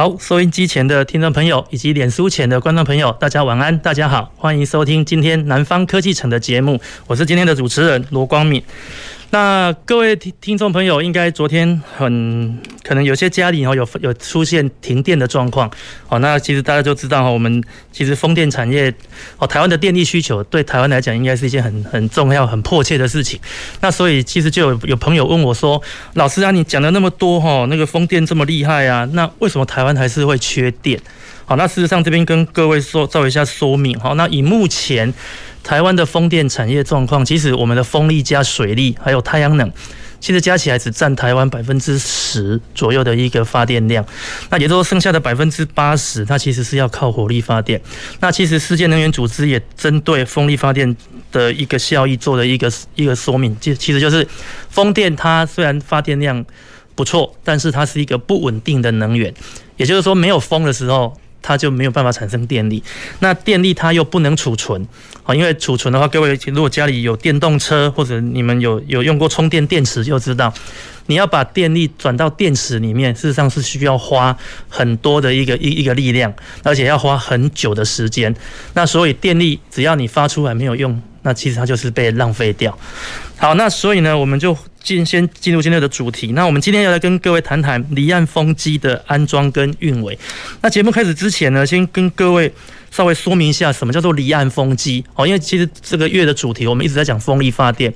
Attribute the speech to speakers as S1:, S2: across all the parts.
S1: 好，收音机前的听众朋友以及脸书前的观众朋友，大家晚安，大家好，欢迎收听今天《南方科技城》的节目，我是今天的主持人罗光敏。那各位听听众朋友，应该昨天很可能有些家里哦有有出现停电的状况哦。那其实大家就知道哈，我们其实风电产业哦，台湾的电力需求对台湾来讲应该是一件很很重要、很迫切的事情。那所以其实就有有朋友问我说：“老师啊，你讲了那么多哈，那个风电这么厉害啊，那为什么台湾还是会缺电？”好，那事实上这边跟各位说做一下说明。好，那以目前台湾的风电产业状况，其实我们的风力加水力还有太阳能，其实加起来只占台湾百分之十左右的一个发电量。那也就是说，剩下的百分之八十，它其实是要靠火力发电。那其实世界能源组织也针对风力发电的一个效益做了一个一个说明，就其实就是风电它虽然发电量不错，但是它是一个不稳定的能源。也就是说，没有风的时候。它就没有办法产生电力，那电力它又不能储存，啊，因为储存的话，各位如果家里有电动车或者你们有有用过充电电池，就知道，你要把电力转到电池里面，事实上是需要花很多的一个一一个力量，而且要花很久的时间。那所以电力只要你发出来没有用，那其实它就是被浪费掉。好，那所以呢，我们就进先进入今天的主题。那我们今天要来跟各位谈谈离岸风机的安装跟运维。那节目开始之前呢，先跟各位稍微说明一下什么叫做离岸风机哦。因为其实这个月的主题我们一直在讲风力发电。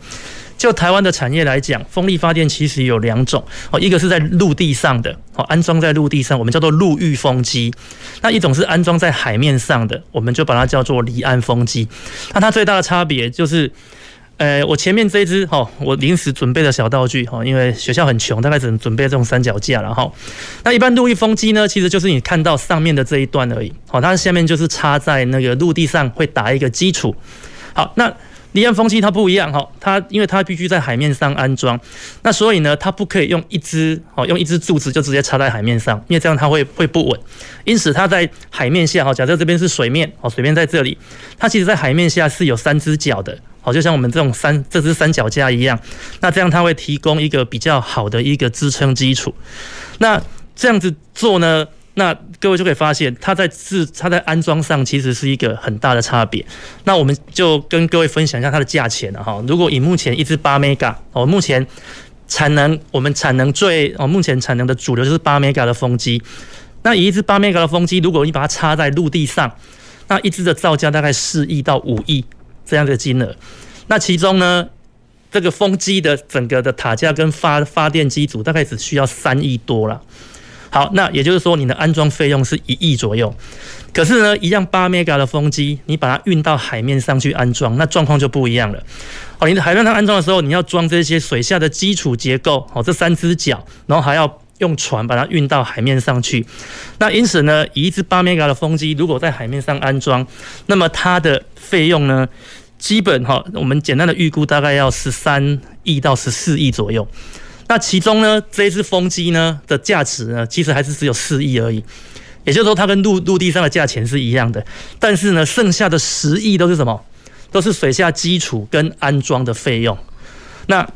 S1: 就台湾的产业来讲，风力发电其实有两种哦，一个是在陆地上的哦，安装在陆地上，我们叫做陆域风机；那一种是安装在海面上的，我们就把它叫做离岸风机。那它最大的差别就是。呃，我前面这一支哈，我临时准备的小道具哈，因为学校很穷，大概只能准备这种三脚架了哈。那一般陆域风机呢，其实就是你看到上面的这一段而已，好，它下面就是插在那个陆地上会打一个基础。好，那离岸风机它不一样哈，它因为它必须在海面上安装，那所以呢，它不可以用一支哦，用一支柱子就直接插在海面上，因为这样它会会不稳。因此它在海面下哈，假设这边是水面哦，水面在这里，它其实在海面下是有三只脚的。好，就像我们这种三这只三脚架一样，那这样它会提供一个比较好的一个支撑基础。那这样子做呢，那各位就可以发现，它在自它在安装上其实是一个很大的差别。那我们就跟各位分享一下它的价钱了哈。如果以目前一支八 mega 哦，目前产能我们产能最哦，目前产能的主流就是八 mega 的风机。那以一支八 mega 的风机，如果你把它插在陆地上，那一支的造价大概四亿到五亿。这样的金额，那其中呢，这个风机的整个的塔架跟发发电机组大概只需要三亿多了。好，那也就是说，你的安装费用是一亿左右。可是呢，一样八 mega 的风机，你把它运到海面上去安装，那状况就不一样了。哦，你的海面上安装的时候，你要装这些水下的基础结构，哦，这三只脚，然后还要用船把它运到海面上去。那因此呢，一只八 mega 的风机，如果在海面上安装，那么它的费用呢，基本哈，我们简单的预估大概要十三亿到十四亿左右。那其中呢，这一只风机呢的价值呢，其实还是只有四亿而已。也就是说，它跟陆陆地上的价钱是一样的。但是呢，剩下的十亿都是什么？都是水下基础跟安装的费用。那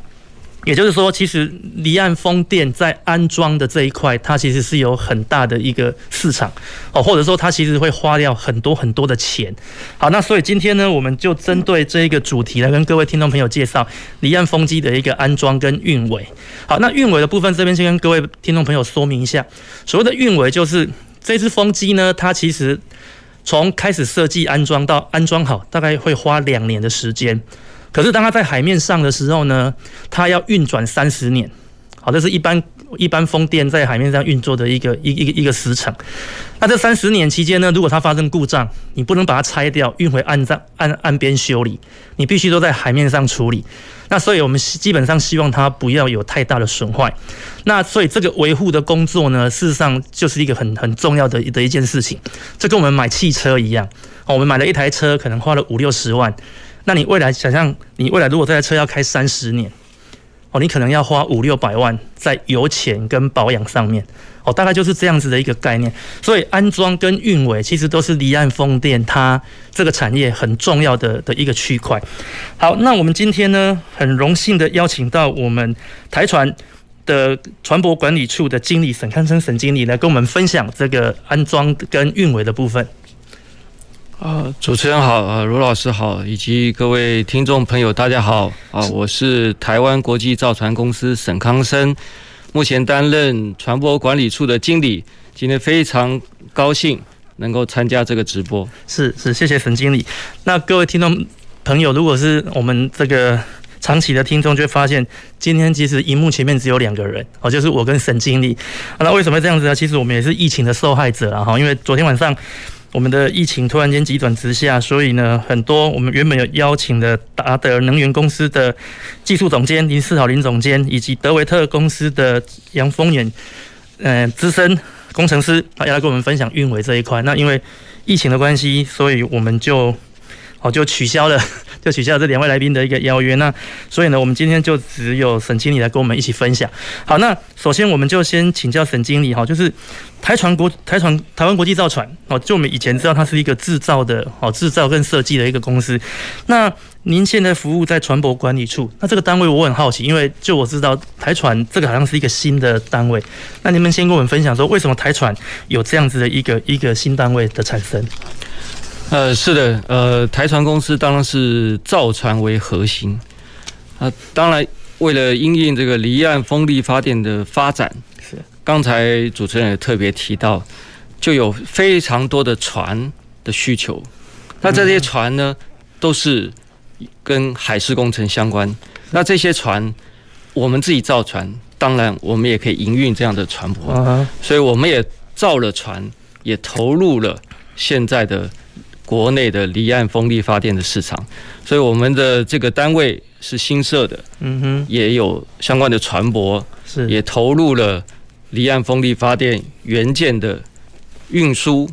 S1: 也就是说，其实离岸风电在安装的这一块，它其实是有很大的一个市场哦，或者说它其实会花掉很多很多的钱。好，那所以今天呢，我们就针对这一个主题来跟各位听众朋友介绍离岸风机的一个安装跟运维。好，那运维的部分这边先跟各位听众朋友说明一下，所谓的运维就是这支风机呢，它其实从开始设计安装到安装好，大概会花两年的时间。可是当它在海面上的时候呢，它要运转三十年，好，这是一般一般风电在海面上运作的一个一一个一个时程。那这三十年期间呢，如果它发生故障，你不能把它拆掉运回岸上岸岸边修理，你必须都在海面上处理。那所以我们基本上希望它不要有太大的损坏。那所以这个维护的工作呢，事实上就是一个很很重要的的一件事情。这跟我们买汽车一样，我们买了一台车，可能花了五六十万。那你未来想象，你未来如果这台车要开三十年，哦，你可能要花五六百万在油钱跟保养上面。哦，大概就是这样子的一个概念，所以安装跟运维其实都是离岸风电它这个产业很重要的的一个区块。好，那我们今天呢，很荣幸的邀请到我们台船的船舶管理处的经理沈康生沈经理来跟我们分享这个安装跟运维的部分。
S2: 啊，主持人好，啊，罗老师好，以及各位听众朋友，大家好，啊，我是台湾国际造船公司沈康生。目前担任船舶管理处的经理，今天非常高兴能够参加这个直播。
S1: 是是，谢谢沈经理。那各位听众朋友，如果是我们这个长期的听众，就会发现今天其实荧幕前面只有两个人哦，就是我跟沈经理。那为什么这样子呢？其实我们也是疫情的受害者了哈，因为昨天晚上。我们的疫情突然间急转直下，所以呢，很多我们原本有邀请的达德能源公司的技术总监林世豪林总监，以及德维特公司的杨峰远，呃，资深工程师，要来跟我们分享运维这一块。那因为疫情的关系，所以我们就哦就取消了。就取消了这两位来宾的一个邀约，那所以呢，我们今天就只有沈经理来跟我们一起分享。好，那首先我们就先请教沈经理哈，就是台船国台船台湾国际造船哦，就我们以前知道它是一个制造的哦，制造跟设计的一个公司。那您现在服务在船舶管理处，那这个单位我很好奇，因为就我知道台船这个好像是一个新的单位，那你们先跟我们分享说，为什么台船有这样子的一个一个新单位的产生？
S2: 呃，是的，呃，台船公司当然是造船为核心，啊，当然为了因应这个离岸风力发电的发展，是。刚才主持人也特别提到，就有非常多的船的需求，那这些船呢，都是跟海事工程相关，那这些船我们自己造船，当然我们也可以营运这样的船舶，所以我们也造了船，也投入了现在的。国内的离岸风力发电的市场，所以我们的这个单位是新设的，嗯哼，也有相关的船舶，是。也投入了离岸风力发电元件的运输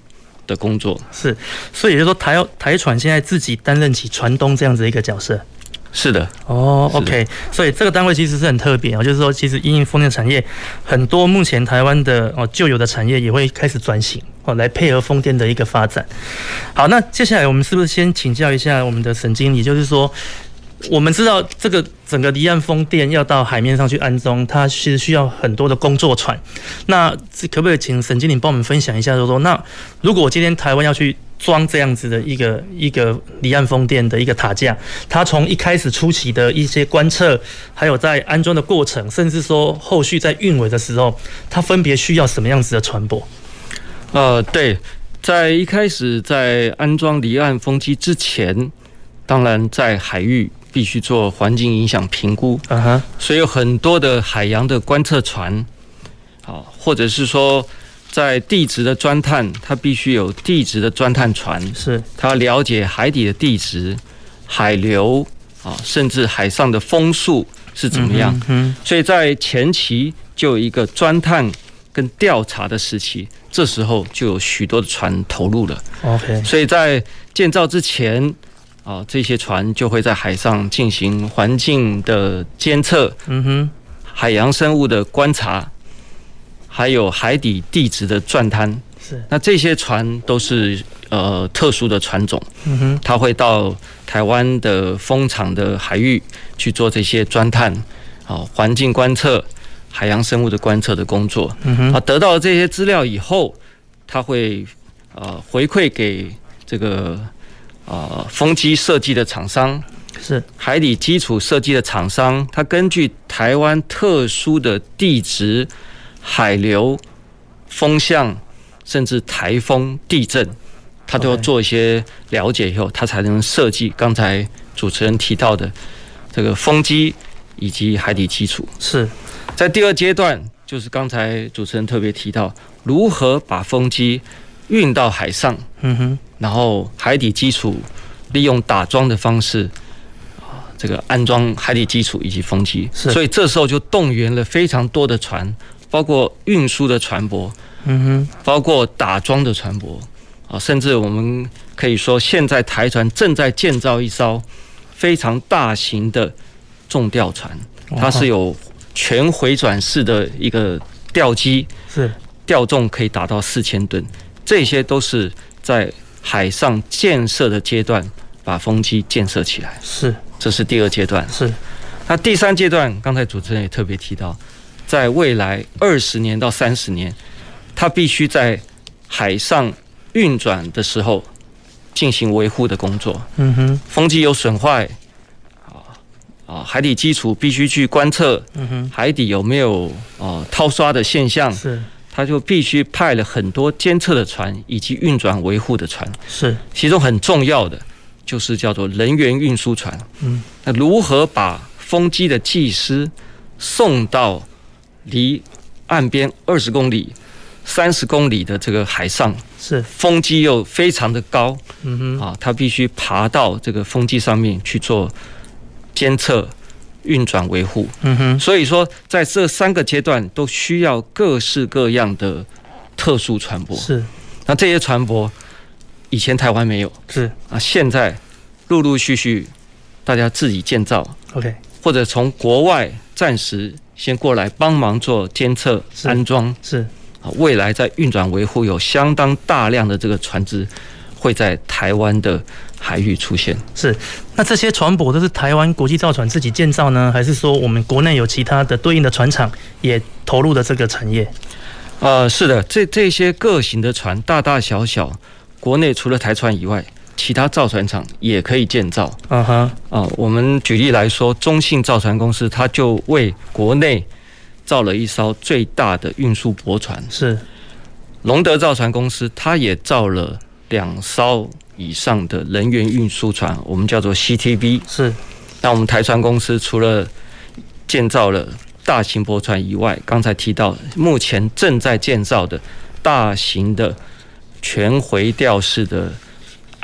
S2: 的工作，
S1: 是，所以也就是说台台船现在自己担任起船东这样子一个角色。
S2: 是的，
S1: 哦，OK，所以这个单位其实是很特别哦，就是说，其实因为风电产业很多，目前台湾的哦旧有的产业也会开始转型哦，来配合风电的一个发展。好，那接下来我们是不是先请教一下我们的沈经理，就是说，我们知道这个整个离岸风电要到海面上去安装，它其实需要很多的工作船。那可不可以请沈经理帮我们分享一下，就是说，那如果今天台湾要去装这样子的一个一个离岸风电的一个塔架，它从一开始初期的一些观测，还有在安装的过程，甚至说后续在运维的时候，它分别需要什么样子的船舶？
S2: 呃，对，在一开始在安装离岸风机之前，当然在海域必须做环境影响评估，嗯哼，所以有很多的海洋的观测船，好，或者是说。在地质的钻探，它必须有地质的钻探船，是它了解海底的地质、海流啊，甚至海上的风速是怎么样。嗯，嗯，所以在前期就有一个钻探跟调查的时期，这时候就有许多的船投入了。OK，所以在建造之前啊，这些船就会在海上进行环境的监测，嗯哼，海洋生物的观察。还有海底地质的钻探，是。那这些船都是呃特殊的船种，嗯哼，它会到台湾的风场的海域去做这些钻探，啊，环境观测、海洋生物的观测的工作，嗯哼，啊，得到了这些资料以后，它会呃回馈给这个呃风机设计的厂商，是。海底基础设计的厂商，它根据台湾特殊的地质。海流、风向，甚至台风、地震，他都要做一些了解以后，他才能设计刚才主持人提到的这个风机以及海底基础。
S1: 是
S2: 在第二阶段，就是刚才主持人特别提到，如何把风机运到海上，嗯哼，然后海底基础利用打桩的方式啊，这个安装海底基础以及风机。所以这时候就动员了非常多的船，包括运输的船舶，嗯哼，包括打桩的船舶啊，甚至我们可以说，现在台船正在建造一艘非常大型的重吊船，它是有全回转式的一个吊机，是吊重可以达到四千吨，这些都是在海上建设的阶段把风机建设起来。是，这是第二阶段。是，那第三阶段，刚才主持人也特别提到，在未来二十年到三十年，它必须在海上运转的时候进行维护的工作。嗯哼，风机有损坏。啊啊，海底基础必须去观测，嗯哼海底有没有啊掏刷的现象？是，他就必须派了很多监测的船以及运转维护的船。是，其中很重要的就是叫做人员运输船。嗯，那如何把风机的技师送到离岸边二十公里、三十公里的这个海上？是，风机又非常的高。嗯哼，啊，它必须爬到这个风机上面去做。监测、运转、维护，嗯哼，所以说在这三个阶段都需要各式各样的特殊船舶。是，那这些船舶以前台湾没有，是啊，现在陆陆续续大家自己建造，OK，或者从国外暂时先过来帮忙做监测、安装，是。啊，未来在运转维护有相当大量的这个船只会在台湾的。海域出现。是，那这些船舶都是台湾国际造船自己建造呢，还是说我们国内有其他的对应的船厂也投入了这个产业？呃，是的，这这些各型的船，大大小小，国内除了台船以外，其他造船厂也可以建造。嗯哼，啊，我们举例来说，中信造船公司，它就为国内造了一艘最大的运输驳船。是，龙德造船公司，它也造了两艘。以上的人员运输船，我们叫做 CTV。是，那我们台船公司除了建造了大型驳船以外，刚才提到目前正在建造的大型的全回吊式的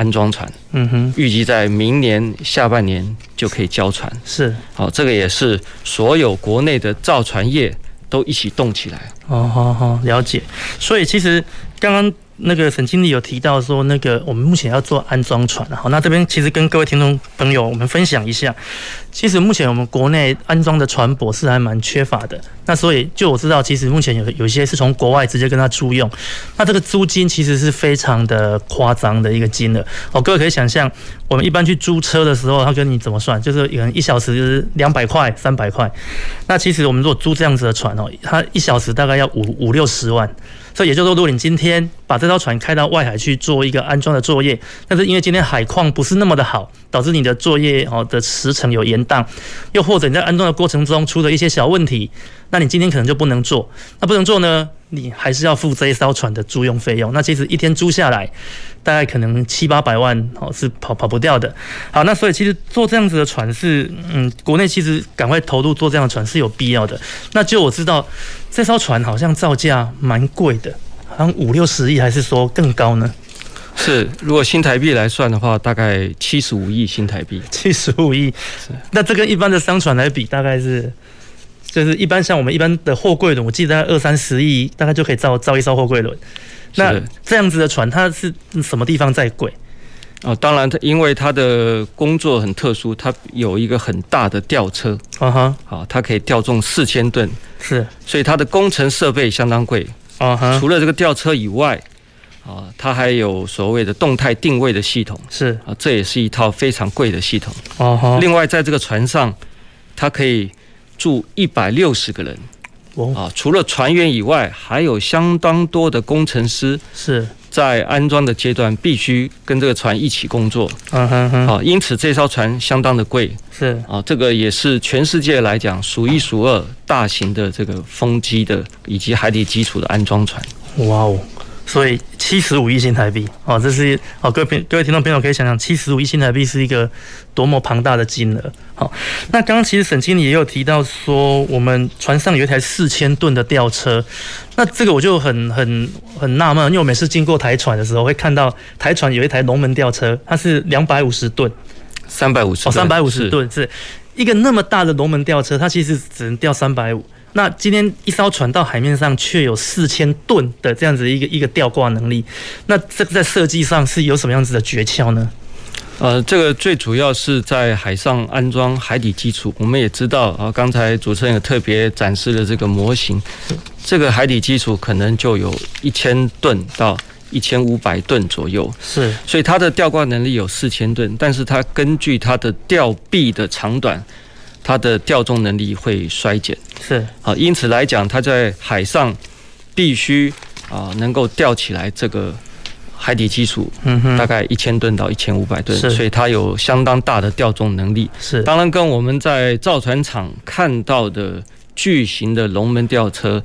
S2: 安装船。嗯哼，预计在明年下半年就可以交船。是，好，这个也是所有国内的造船业都一起动起来。哦，好好了解。所以其实刚刚。那个沈经理有提到说，那个我们目前要做安装船，好，那这边其实跟各位听众朋友我们分享一下，其实目前我们国内安装的船舶是还蛮缺乏的，那所以就我知道，其实目前有有一些是从国外直接跟他租用，那这个租金其实是非常的夸张的一个金额哦，各位可以想象，我们一般去租车的时候，他跟你怎么算，就是有人一小时两百块、三百块，那其实我们如果租这样子的船哦，它一小时大概要五五六十万。所以也就是说，如果你今天把这艘船开到外海去做一个安装的作业，但是因为今天海况不是那么的好，导致你的作业哦的时程有延宕，又或者你在安装的过程中出了一些小问题，那你今天可能就不能做。那不能做呢，你还是要付这一艘船的租用费用。那其实一天租下来，大概可能七八百万哦，是跑跑不掉的。好，那所以其实做这样子的船是，嗯，国内其实赶快投入做这样的船是有必要的。那就我知道。这艘船好像造价蛮贵的，好像五六十亿，还是说更高呢？是，如果新台币来算的话，大概七十五亿新台币。七十五亿，是。那这跟一般的商船来比，大概是，就是一般像我们一般的货柜轮，我记得大概二三十亿，大概就可以造造一艘货柜轮。那这样子的船，它是什么地方在贵？哦，当然，它因为它的工作很特殊，它有一个很大的吊车，啊哈，好，它可以吊重四千吨，是，所以它的工程设备相当贵，除了这个吊车以外，啊，它还有所谓的动态定位的系统，是啊，这也是一套非常贵的系统。另外，在这个船上，它可以住一百六十个人，啊，除了船员以外，还有相当多的工程师，是。在安装的阶段，必须跟这个船一起工作。嗯哼哼。好，因此这艘船相当的贵。是啊，这个也是全世界来讲数一数二大型的这个风机的以及海底基础的安装船。哇哦，
S1: 所以七十五亿新台币哦，这是哦，各位各位听众朋友可以想想，七十五亿新台币是一个多么庞大的金额。好，那刚刚其实沈经理也有提到说，我们船上有一台四千吨的吊车，那这个我就很很很纳闷，因为我每次经过台船的时候，会看到台船有一台龙门吊车，它是两百五十吨，
S2: 三百五十哦，
S1: 三百五十吨是一个那么大的龙门吊车，它其实只能吊三百五。那今天一艘船到海面上，却有四千吨的这样子一个一个吊挂能力，那这个在设计上是有什么样子的诀窍呢？
S2: 呃，这个最主要是在海上安装海底基础。我们也知道啊，刚才主持人也特别展示了这个模型，这个海底基础可能就有一千吨到一千五百吨左右，
S1: 是，
S2: 所以它的吊挂能力有四千吨，但是它根据它的吊臂的长短。它的吊重能力会衰减，
S1: 是。
S2: 啊，因此来讲，它在海上必须啊能够吊起来这个海底基础，嗯哼，大概一千吨到一千五百吨，所以它有相当大的吊重能力。
S1: 是，
S2: 当然跟我们在造船厂看到的巨型的龙门吊车。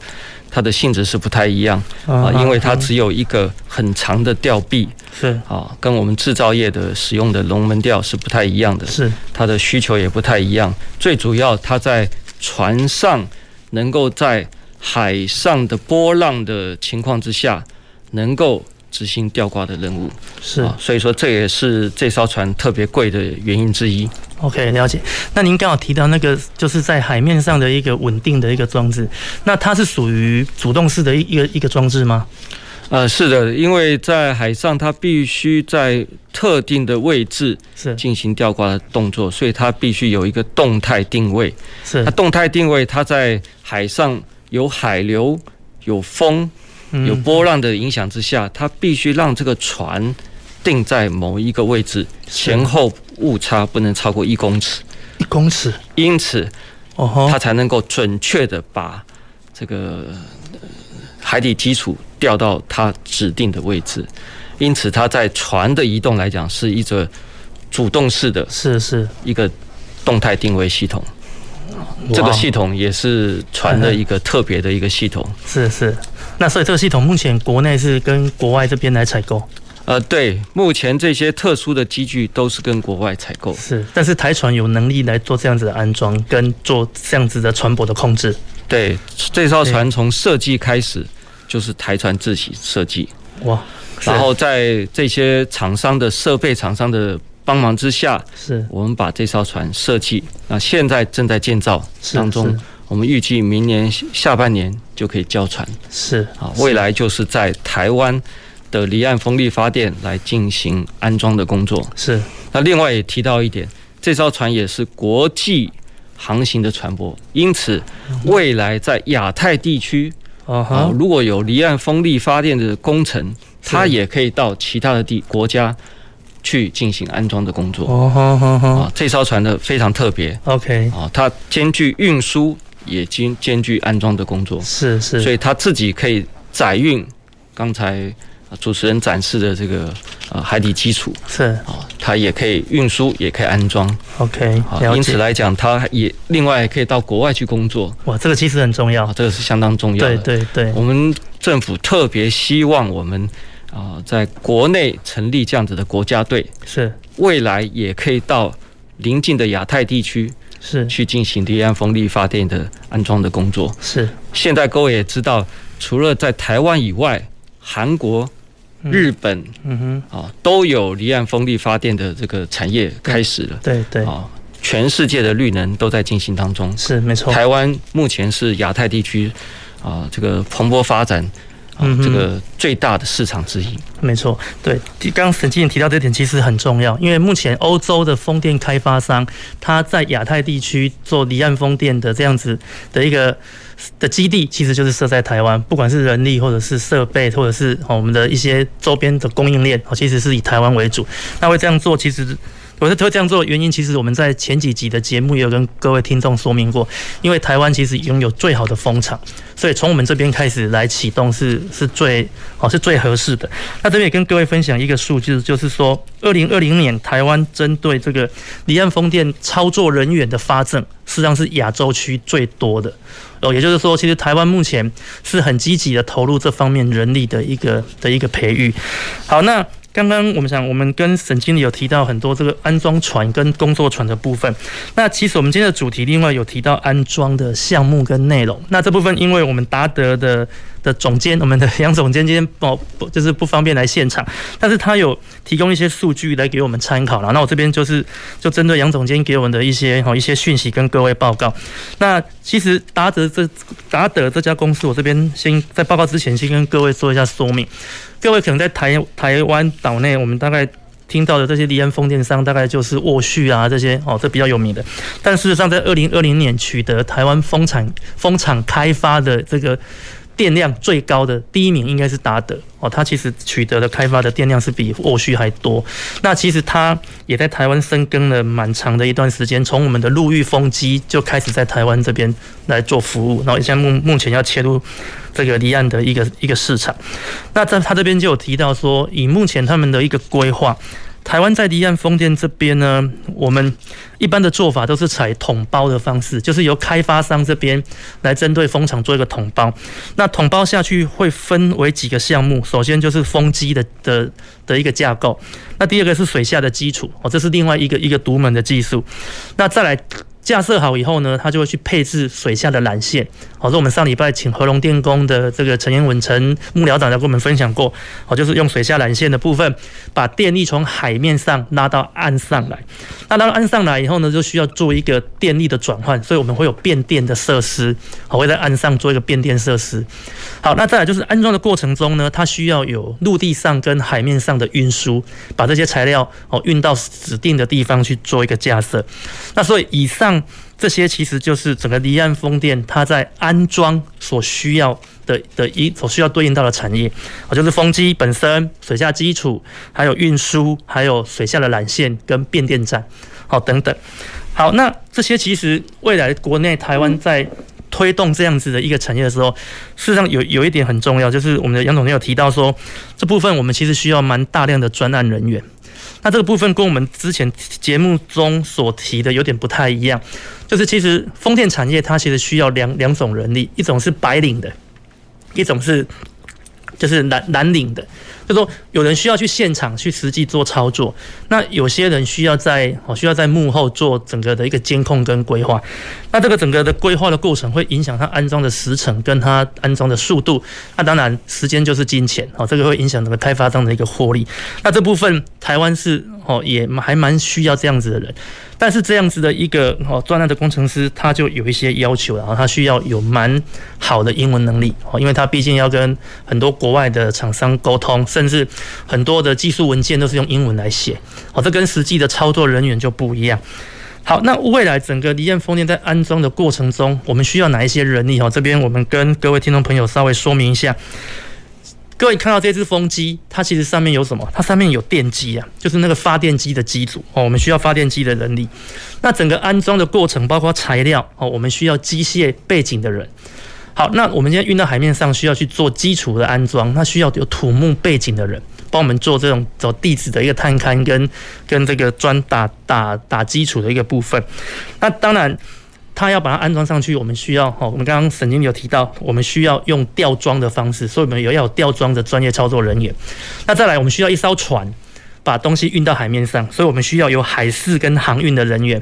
S2: 它的性质是不太一样啊，因为它只有一个很长的吊臂，
S1: 是
S2: 啊，跟我们制造业的使用的龙门吊是不太一样的，
S1: 是它
S2: 的需求也不太一样。最主要，它在船上能够在海上的波浪的情况之下，能够。执行吊挂的任务
S1: 是，啊
S2: 所以说这也是这艘船特别贵的原因之一。
S1: OK，了解。那您刚好提到那个，就是在海面上的一个稳定的一个装置，那它是属于主动式的一一个一个装置吗？
S2: 呃，是的，因为在海上，它必须在特定的位置是进行吊挂的动作，所以它必须有一个动态定位。
S1: 是，
S2: 它动态定位，它在海上有海流、有风。有波浪的影响之下，它必须让这个船定在某一个位置，前后误差不能超过一公尺。
S1: 一公尺，
S2: 因此，哦，它才能够准确的把这个海底基础调到它指定的位置。因此，它在船的移动来讲是一个主动式的，
S1: 是是
S2: 一个动态定位系统。这个系统也是船的一个特别的一个系统。
S1: 是是。那所以这个系统目前国内是跟国外这边来采购？
S2: 呃，对，目前这些特殊的机具都是跟国外采购。
S1: 是，但是台船有能力来做这样子的安装，跟做这样子的船舶的控制。
S2: 对，这艘船从设计开始就是台船自己设计。
S1: 哇！
S2: 然后在这些厂商的设备厂商的帮忙之下，
S1: 是
S2: 我们把这艘船设计，那现在正在建造当中。我们预计明年下半年就可以交船，
S1: 是
S2: 啊，未来就是在台湾的离岸风力发电来进行安装的工作。
S1: 是，
S2: 那另外也提到一点，这艘船也是国际航行的船舶，因此未来在亚太地区啊，如果有离岸风力发电的工程，它也可以到其他的地国家去进行安装的工作。哦，啊，这艘船呢非常特别。
S1: OK，
S2: 啊，它兼具运输。也兼兼具安装的工作，
S1: 是是，
S2: 所以它自己可以载运刚才主持人展示的这个呃海底基础，
S1: 是
S2: 啊，它也可以运输，也可以安装。
S1: OK，
S2: 因此来讲，它也另外可以到国外去工作。
S1: 哇，这个其实很重要，
S2: 这个是相当重要的。
S1: 对对对，
S2: 我们政府特别希望我们啊，在国内成立这样子的国家队，
S1: 是
S2: 未来也可以到邻近的亚太地区。
S1: 是去
S2: 进行离岸风力发电的安装的工作。
S1: 是，
S2: 现在各位也知道，除了在台湾以外，韩国、日本，嗯哼，啊，都有离岸风力发电的这个产业开始了。
S1: 对对，
S2: 啊，全世界的绿能都在进行当中。
S1: 是，没错。
S2: 台湾目前是亚太地区啊，这个蓬勃发展。嗯，这个最大的市场之一，
S1: 没错。对，刚刚沈经理提到这点其实很重要，因为目前欧洲的风电开发商，他在亚太地区做离岸风电的这样子的一个的基地，其实就是设在台湾，不管是人力或者是设备，或者是我们的一些周边的供应链，其实是以台湾为主。那会这样做，其实我是会这样做的原因，其实我们在前几集的节目也有跟各位听众说明过，因为台湾其实拥有最好的风场，所以从我们这边开始来启动是是最哦是最合适的。那这边也跟各位分享一个数据，就是说，二零二零年台湾针对这个离岸风电操作人员的发证，实际上是亚洲区最多的哦。也就是说，其实台湾目前是很积极的投入这方面人力的一个的一个培育。好，那。刚刚我们想，我们跟沈经理有提到很多这个安装船跟工作船的部分。那其实我们今天的主题另外有提到安装的项目跟内容。那这部分因为我们达德的的总监，我们的杨总监今天不不就是不方便来现场，但是他有提供一些数据来给我们参考了。那我这边就是就针对杨总监给我们的一些好一些讯息跟各位报告。那其实达德这达德这家公司，我这边先在报告之前先跟各位做一下说明。各位可能在台台湾岛内，我们大概听到的这些离岸风电商，大概就是沃旭啊这些哦，这比较有名的。但事实上，在二零二零年取得台湾风场风场开发的这个。电量最高的第一名应该是达德哦，它其实取得的开发的电量是比沃旭还多。那其实它也在台湾深耕了蛮长的一段时间，从我们的陆域风机就开始在台湾这边来做服务，然后现在目目前要切入这个离岸的一个一个市场。那在他这边就有提到说，以目前他们的一个规划。台湾在离岸风电这边呢，我们一般的做法都是采统包的方式，就是由开发商这边来针对风场做一个统包。那统包下去会分为几个项目，首先就是风机的的的一个架构，那第二个是水下的基础哦，这是另外一个一个独门的技术。那再来。架设好以后呢，它就会去配置水下的缆线。好，说我们上礼拜请和龙电工的这个陈延文陈幕僚长来跟我们分享过，好，就是用水下缆线的部分，把电力从海面上拉到岸上来。那拉到岸上来以后呢，就需要做一个电力的转换，所以我们会有变电的设施，好，会在岸上做一个变电设施。好，那再来就是安装的过程中呢，它需要有陆地上跟海面上的运输，把这些材料哦运到指定的地方去做一个架设。那所以以上。这些其实就是整个离岸风电它在安装所需要的的一所需要对应到的产业，啊，就是风机本身、水下基础，还有运输，还有水下的缆线跟变电站，好等等。好，那这些其实未来国内台湾在推动这样子的一个产业的时候，事实上有有一点很重要，就是我们的杨总监有提到说，这部分我们其实需要蛮大量的专案人员。那这个部分跟我们之前节目中所提的有点不太一样，就是其实风电产业它其实需要两两种人力，一种是白领的，一种是就是蓝蓝领的。就说有人需要去现场去实际做操作，那有些人需要在哦需要在幕后做整个的一个监控跟规划，那这个整个的规划的过程会影响它安装的时程跟它安装的速度，那当然时间就是金钱哦，这个会影响整个开发商的一个获利，那这部分台湾是哦也还蛮需要这样子的人。但是这样子的一个哦专案的工程师，他就有一些要求，然后他需要有蛮好的英文能力哦，因为他毕竟要跟很多国外的厂商沟通，甚至很多的技术文件都是用英文来写哦，这跟实际的操作人员就不一样。好，那未来整个离岸风电在安装的过程中，我们需要哪一些人力哦？这边我们跟各位听众朋友稍微说明一下。各位看到这只风机，它其实上面有什么？它上面有电机啊，就是那个发电机的机组哦。我们需要发电机的人力。那整个安装的过程，包括材料哦，我们需要机械背景的人。好，那我们今天运到海面上，需要去做基础的安装，那需要有土木背景的人帮我们做这种走地质的一个探勘跟跟这个砖打打打基础的一个部分。那当然。他要把它安装上去，我们需要哦。我们刚刚沈经理有提到，我们需要用吊装的方式，所以我们也要有吊装的专业操作人员。那再来，我们需要一艘船把东西运到海面上，所以我们需要有海事跟航运的人员。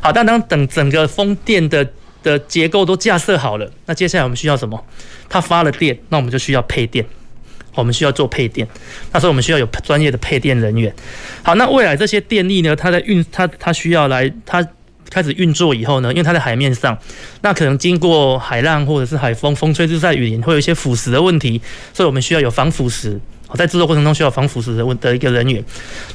S1: 好，但当等整个风电的的结构都架设好了，那接下来我们需要什么？它发了电，那我们就需要配电，我们需要做配电。那时候我们需要有专业的配电人员。好，那未来这些电力呢？它在运，它它需要来它。开始运作以后呢，因为它在海面上，那可能经过海浪或者是海风，风吹日晒雨淋，会有一些腐蚀的问题，所以我们需要有防腐蚀。在制作过程中需要防腐蚀的问的一个人员。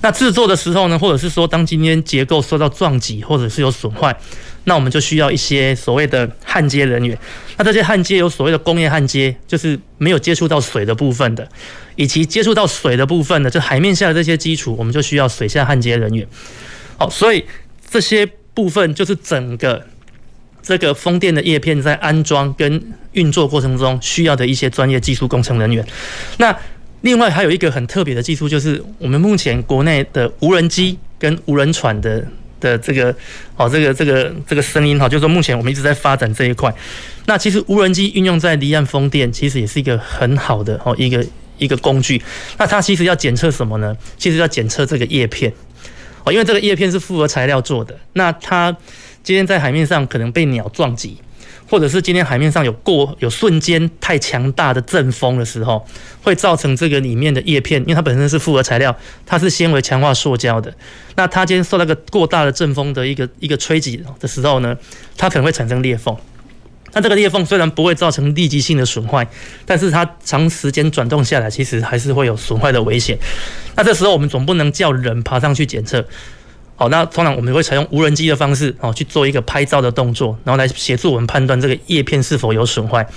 S1: 那制作的时候呢，或者是说当今天结构受到撞击或者是有损坏，那我们就需要一些所谓的焊接人员。那这些焊接有所谓的工业焊接，就是没有接触到水的部分的，以及接触到水的部分的，就海面下的这些基础，我们就需要水下焊接人员。好，所以这些部分就是整个这个风电的叶片在安装跟运作过程中需要的一些专业技术工程人员。那另外还有一个很特别的技术，就是我们目前国内的无人机跟无人船的的这个哦，这个这个这个声音哈，就是说目前我们一直在发展这一块。那其实无人机运用在离岸风电，其实也是一个很好的哦一个一个工具。那它其实要检测什么呢？其实要检测这个叶片因为这个叶片是复合材料做的。那它今天在海面上可能被鸟撞击。或者是今天海面上有过有瞬间太强大的阵风的时候，会造成这个里面的叶片，因为它本身是复合材料，它是纤维强化塑胶的。那它今天受那个过大的阵风的一个一个吹击的时候呢，它可能会产生裂缝。那这个裂缝虽然不会造成立即性的损坏，但是它长时间转动下来，其实还是会有损坏的危险。那这时候我们总不能叫人爬上去检测。好，那通常我们会采用无人机的方式，哦，去做一个拍照的动作，然后来协助我们判断这个叶片是否有损坏。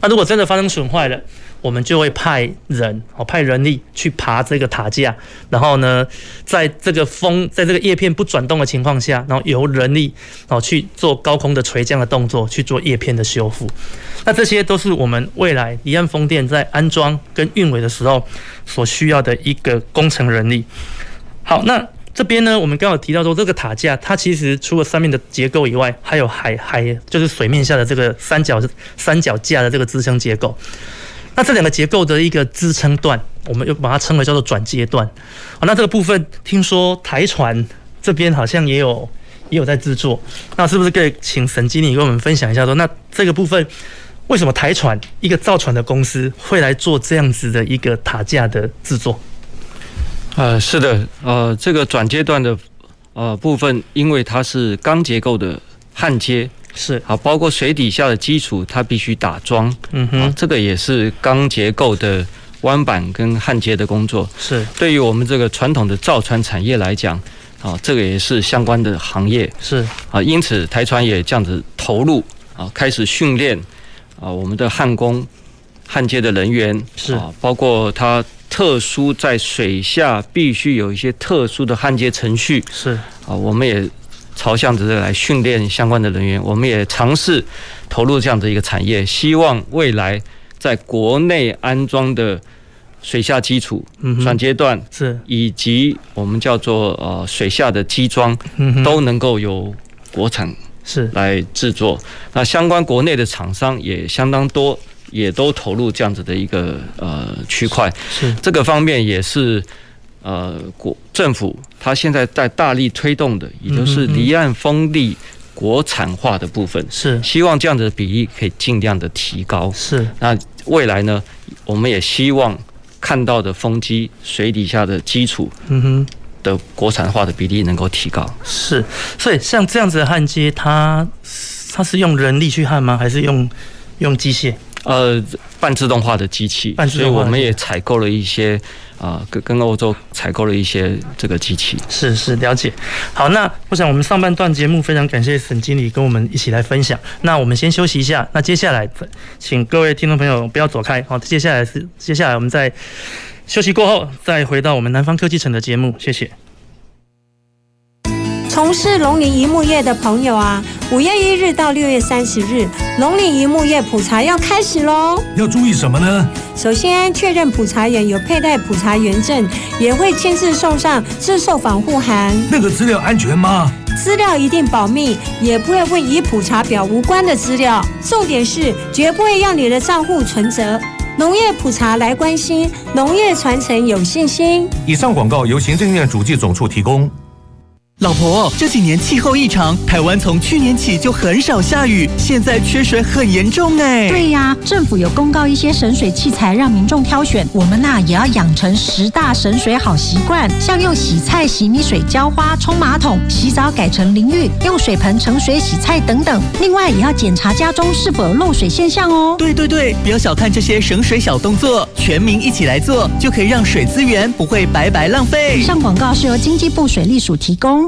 S1: 那如果真的发生损坏了，我们就会派人，哦，派人力去爬这个塔架，然后呢，在这个风，在这个叶片不转动的情况下，然后由人力，哦，去做高空的垂降的动作，去做叶片的修复。那这些都是我们未来离岸风电在安装跟运维的时候所需要的一个工程人力。好，那。这边呢，我们刚好提到说，这个塔架它其实除了上面的结构以外，还有海海就是水面下的这个三角三角架的这个支撑结构。那这两个结构的一个支撑段，我们又把它称为叫做转接段。好，那这个部分听说台船这边好像也有也有在制作，那是不是可以请沈经理跟我们分享一下说，那这个部分为什么台船一个造船的公司会来做这样子的一个塔架的制作？
S2: 呃，是的，呃，这个转接段的呃部分，因为它是钢结构的焊接，
S1: 是。
S2: 啊，包括水底下的基础，它必须打桩，
S1: 嗯哼，
S2: 这个也是钢结构的弯板跟焊接的工作。
S1: 是。
S2: 对于我们这个传统的造船产业来讲，啊，这个也是相关的行业。
S1: 是。
S2: 啊，因此台船也这样子投入啊，开始训练啊，我们的焊工、焊接的人员。
S1: 是。啊，
S2: 包括它。特殊在水下必须有一些特殊的焊接程序，
S1: 是。
S2: 啊，我们也朝向着来训练相关的人员，我们也尝试投入这样的一个产业，希望未来在国内安装的水下基础、转阶段
S1: 是。
S2: 以及我们叫做呃水下的基桩，都能够由国产
S1: 是。来
S2: 制作。那相关国内的厂商也相当多。也都投入这样子的一个呃区块，
S1: 是。
S2: 这个方面也是呃国政府它现在在大力推动的，也就是离岸风力国产化的部分，
S1: 是
S2: 希望这样子的比例可以尽量的提高。
S1: 是
S2: 那未来呢，我们也希望看到的风机水底下的基础，嗯哼的国产化的比例能够提高。
S1: 是，所以像这样子的焊接，它它是用人力去焊吗？还是用用机械？
S2: 呃，半自动化的机器，所以我们也采购了一些啊，跟跟欧洲采购了一些这个机器。
S1: 是是，了解。好，那我想我们上半段节目非常感谢沈经理跟我们一起来分享。那我们先休息一下，那接下来请各位听众朋友不要走开。好，接下来是接下来我们再休息过后再回到我们南方科技城的节目。谢谢。
S3: 从事农林一木业的朋友啊，五月一日到六月三十日，农林一木业普查要开始喽。
S4: 要注意什么呢？
S3: 首先确认普查员有佩戴普查员证，也会亲自送上自售防护函。
S4: 那个资料安全吗？
S3: 资料一定保密，也不会问与普查表无关的资料。重点是绝不会要你的账户存折。农业普查来关心，农业传承有信心。
S4: 以上广告由行政院主计总处提供。
S5: 老婆，这几年气候异常，台湾从去年起就很少下雨，现在缺水很严重哎。
S6: 对呀，政府有公告一些省水器材让民众挑选，我们呐也要养成十大省水好习惯，像用洗菜、洗米水浇花、冲马桶、洗澡改成淋浴、用水盆盛水洗菜等等。另外也要检查家中是否有漏水现象哦。
S5: 对对对，不要小看这些省水小动作，全民一起来做，就可以让水资源不会白白浪费。
S6: 以上广告是由经济部水利署提供。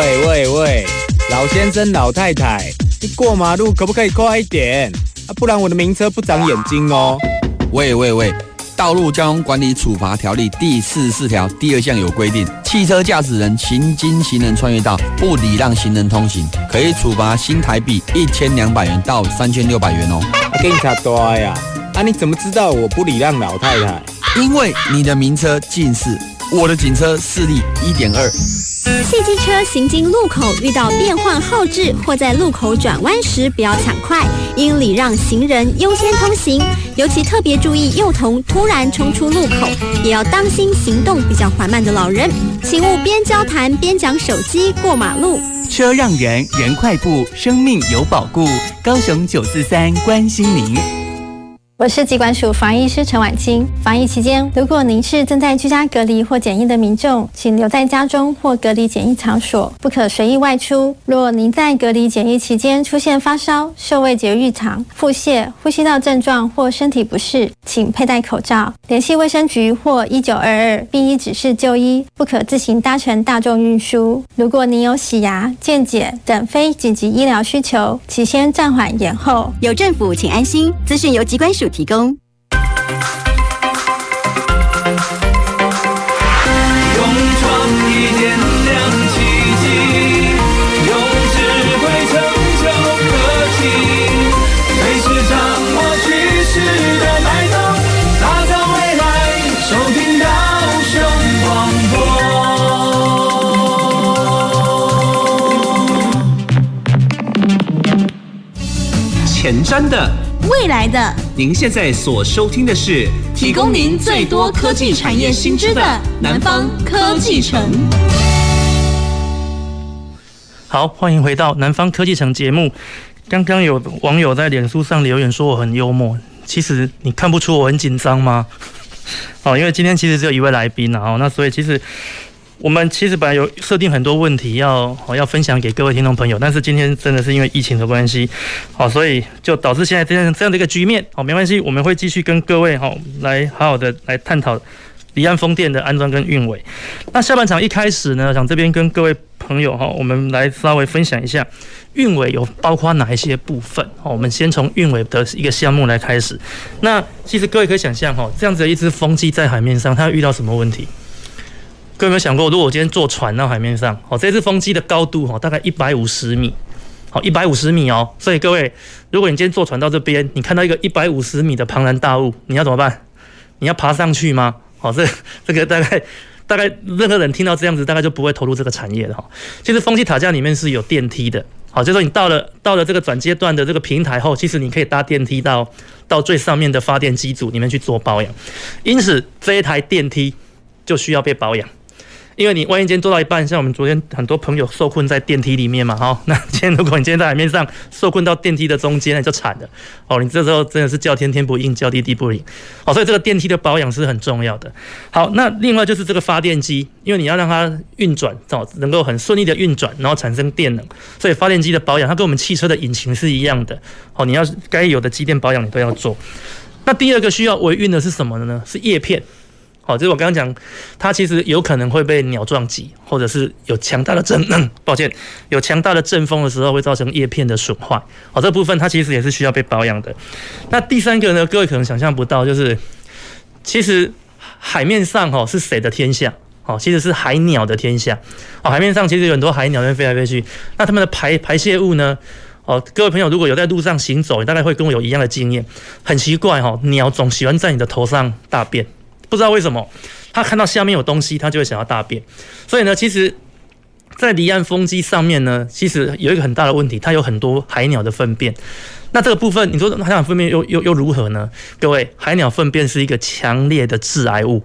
S7: 喂喂喂，老先生、老太太，你过马路可不可以快一点啊？不然我的名车不长眼睛哦。
S8: 喂喂喂，道路交通管理处罚条例第四十四条第二项有规定，汽车驾驶人行经行人穿越道不礼让行人通行，可以处罚新台币一千两百元到三千六百元哦。
S7: 警察多呀，啊你怎么知道我不礼让老太太？
S8: 因为你的名车近视，我的警车视力一点二。
S9: 汽机车行经路口遇到变换号志或在路口转弯时，不要抢快，应礼让行人优先通行。尤其特别注意幼童突然冲出路口，也要当心行动比较缓慢的老人，请勿边交谈边讲手机过马路。
S5: 车让人，人快步，生命有保固。高雄九四三关心您。
S10: 我是疾管署防疫师陈婉清。防疫期间，如果您是正在居家隔离或检疫的民众，请留在家中或隔离检疫场所，不可随意外出。若您在隔离检疫期间出现发烧、嗅味觉异常、腹泻、呼吸道症状或身体不适，请佩戴口罩，联系卫生局或一九二二，并依指示就医，不可自行搭乘大众运输。如果您有洗牙、健检等非紧急医疗需求，请先暂缓延后。
S11: 有政府，请安心。资讯由疾管署。提供。
S12: 用创意点亮奇迹，用智慧成就科技，随时掌握趋势的脉动，打造未来，收听到雄广播。前瞻的。
S13: 未来的，
S12: 您现在所收听的是
S13: 提供您最多科技产业新知的南方科技城。
S1: 好，欢迎回到南方科技城节目。刚刚有网友在脸书上留言说我很幽默，其实你看不出我很紧张吗？哦，因为今天其实只有一位来宾啊，那所以其实。我们其实本来有设定很多问题要要分享给各位听众朋友，但是今天真的是因为疫情的关系，好，所以就导致现在这样这样的一个局面。好，没关系，我们会继续跟各位好来好好的来探讨离岸风电的安装跟运维。那下半场一开始呢，想这边跟各位朋友哈，我们来稍微分享一下运维有包括哪一些部分。好，我们先从运维的一个项目来开始。那其实各位可以想象哈，这样子的一只风机在海面上，它遇到什么问题？各位有没有想过，如果我今天坐船到海面上，哦，这只风机的高度哦，大概一百五十米，好，一百五十米哦。所以各位，如果你今天坐船到这边，你看到一个一百五十米的庞然大物，你要怎么办？你要爬上去吗？好，这 这个大概大概任何人听到这样子，大概就不会投入这个产业的哈。其实风机塔架里面是有电梯的，好，就是说你到了到了这个转接段的这个平台后，其实你可以搭电梯到到最上面的发电机组里面去做保养。因此，这一台电梯就需要被保养。因为你万一今天做到一半，像我们昨天很多朋友受困在电梯里面嘛，哈，那今天如果你今天在海面上受困到电梯的中间，那就惨了，哦，你这时候真的是叫天天不应，叫地地不灵，哦，所以这个电梯的保养是很重要的。好，那另外就是这个发电机，因为你要让它运转，哦，能够很顺利的运转，然后产生电能，所以发电机的保养，它跟我们汽车的引擎是一样的，好，你要该有的机电保养你都要做。那第二个需要维运的是什么呢？是叶片。好，就是我刚刚讲，它其实有可能会被鸟撞击，或者是有强大的震，抱歉，有强大的阵风的时候会造成叶片的损坏。好，这部分它其实也是需要被保养的。那第三个呢，各位可能想象不到，就是其实海面上哈是谁的天下？好，其实是海鸟的天下。哦，海面上其实有很多海鸟在飞来飞去，那它们的排排泄物呢？哦，各位朋友如果有在路上行走，你大概会跟我有一样的经验。很奇怪哈，鸟总喜欢在你的头上大便。不知道为什么，他看到下面有东西，他就会想要大便。所以呢，其实，在离岸风机上面呢，其实有一个很大的问题，它有很多海鸟的粪便。那这个部分，你说海鸟粪便又又又如何呢？各位，海鸟粪便是一个强烈的致癌物，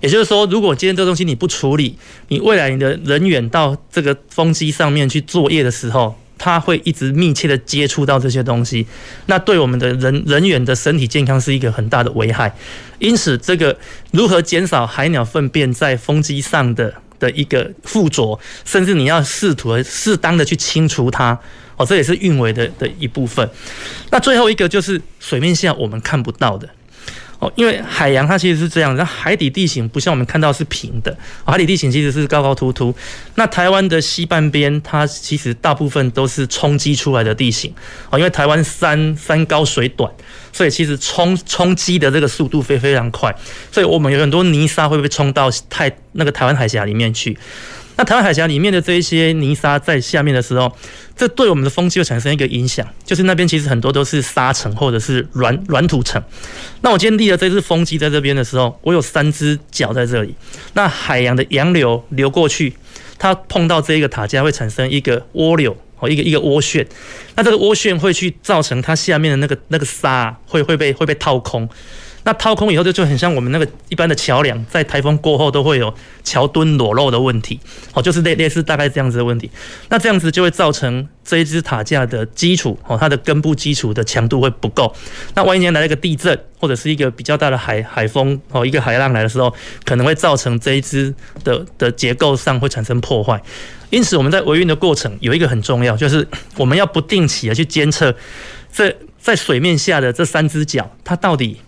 S1: 也就是说，如果今天这个东西你不处理，你未来你的人员到这个风机上面去作业的时候，它会一直密切的接触到这些东西，那对我们的人人员的身体健康是一个很大的危害。因此，这个如何减少海鸟粪便在风机上的的一个附着，甚至你要试图适当的去清除它，哦，这也是运维的的一部分。那最后一个就是水面下我们看不到的。因为海洋它其实是这样，那海底地形不像我们看到是平的，海底地形其实是高高凸凸。那台湾的西半边，它其实大部分都是冲击出来的地形啊，因为台湾山山高水短，所以其实冲冲击的这个速度非非常快，所以我们有很多泥沙会被冲到太那个台湾海峡里面去。那台湾海峡里面的这一些泥沙在下面的时候，这对我们的风机会产生一个影响，就是那边其实很多都是沙层或者是软软土层。那我今天立了这只风机在这边的时候，我有三只脚在这里。那海洋的洋流流过去，它碰到这一个塔架会产生一个涡流哦，一个一个涡旋。那这个涡旋会去造成它下面的那个那个沙会会被会被掏空。那掏空以后就就很像我们那个一般的桥梁，在台风过后都会有桥墩裸露的问题，哦，就是类类似大概这样子的问题。那这样子就会造成这一支塔架的基础，哦，它的根部基础的强度会不够。那万一今天来了一个地震，或者是一个比较大的海海风，哦，一个海浪来的时候，可能会造成这一支的的结构上会产生破坏。因此，我们在维运的过程有一个很重要，就是我们要不定期的去监测这在水面下的这三只脚，它到底。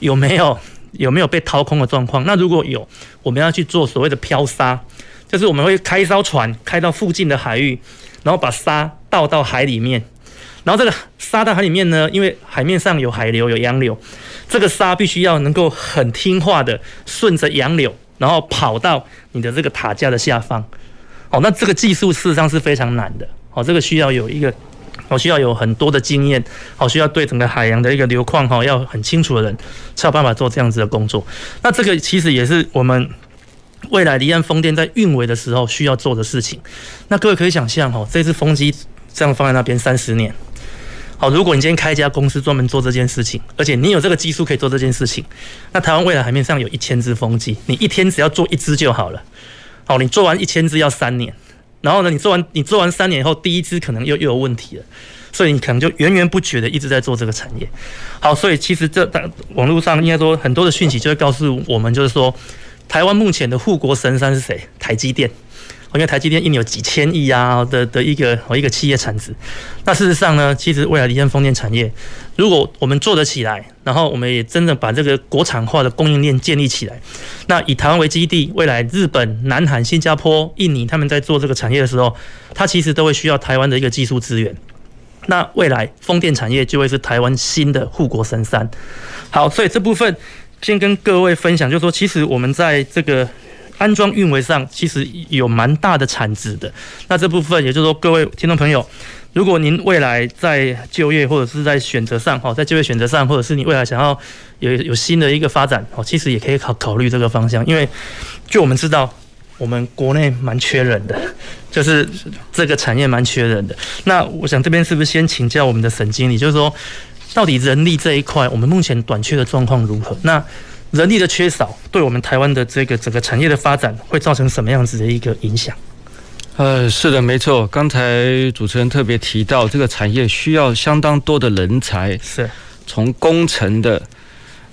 S1: 有没有有没有被掏空的状况？那如果有，我们要去做所谓的漂沙，就是我们会开一艘船开到附近的海域，然后把沙倒到海里面，然后这个沙到海里面呢，因为海面上有海流有洋流，这个沙必须要能够很听话的顺着洋流，然后跑到你的这个塔架的下方。哦，那这个技术事实上是非常难的。哦，这个需要有一个。我需要有很多的经验，好，需要对整个海洋的一个流况哈，要很清楚的人才有办法做这样子的工作。那这个其实也是我们未来离岸风电在运维的时候需要做的事情。那各位可以想象哈，这支风机这样放在那边三十年，好，如果你今天开一家公司专门做这件事情，而且你有这个技术可以做这件事情，那台湾未来海面上有一千支风机，你一天只要做一支就好了。好，你做完一千支要三年。然后呢，你做完你做完三年以后，第一支可能又又有问题了，所以你可能就源源不绝的一直在做这个产业。好，所以其实这当网络上应该说很多的讯息就会告诉我们，就是说台湾目前的护国神山是谁？台积电。因为台积电一年有几千亿啊的的一个一个企业产值，那事实上呢，其实未来离岸风电产业，如果我们做得起来，然后我们也真的把这个国产化的供应链建立起来，那以台湾为基地，未来日本、南韩、新加坡、印尼他们在做这个产业的时候，它其实都会需要台湾的一个技术资源。那未来风电产业就会是台湾新的护国神山。好，所以这部分先跟各位分享，就是说，其实我们在这个。安装运维上其实有蛮大的产值的，那这部分也就是说，各位听众朋友，如果您未来在就业或者是在选择上，哈，在就业选择上，或者是你未来想要有有新的一个发展，哦，其实也可以考考虑这个方向，因为就我们知道，我们国内蛮缺人的，就是这个产业蛮缺人的。那我想这边是不是先请教我们的沈经理，就是说，到底人力这一块，我们目前短缺的状况如何？那人力的缺少，对我们台湾的这个整个产业的发展会造成什么样子的一个影响？
S2: 呃，是的，没错。刚才主持人特别提到，这个产业需要相当多的人才，
S1: 是
S2: 从工程的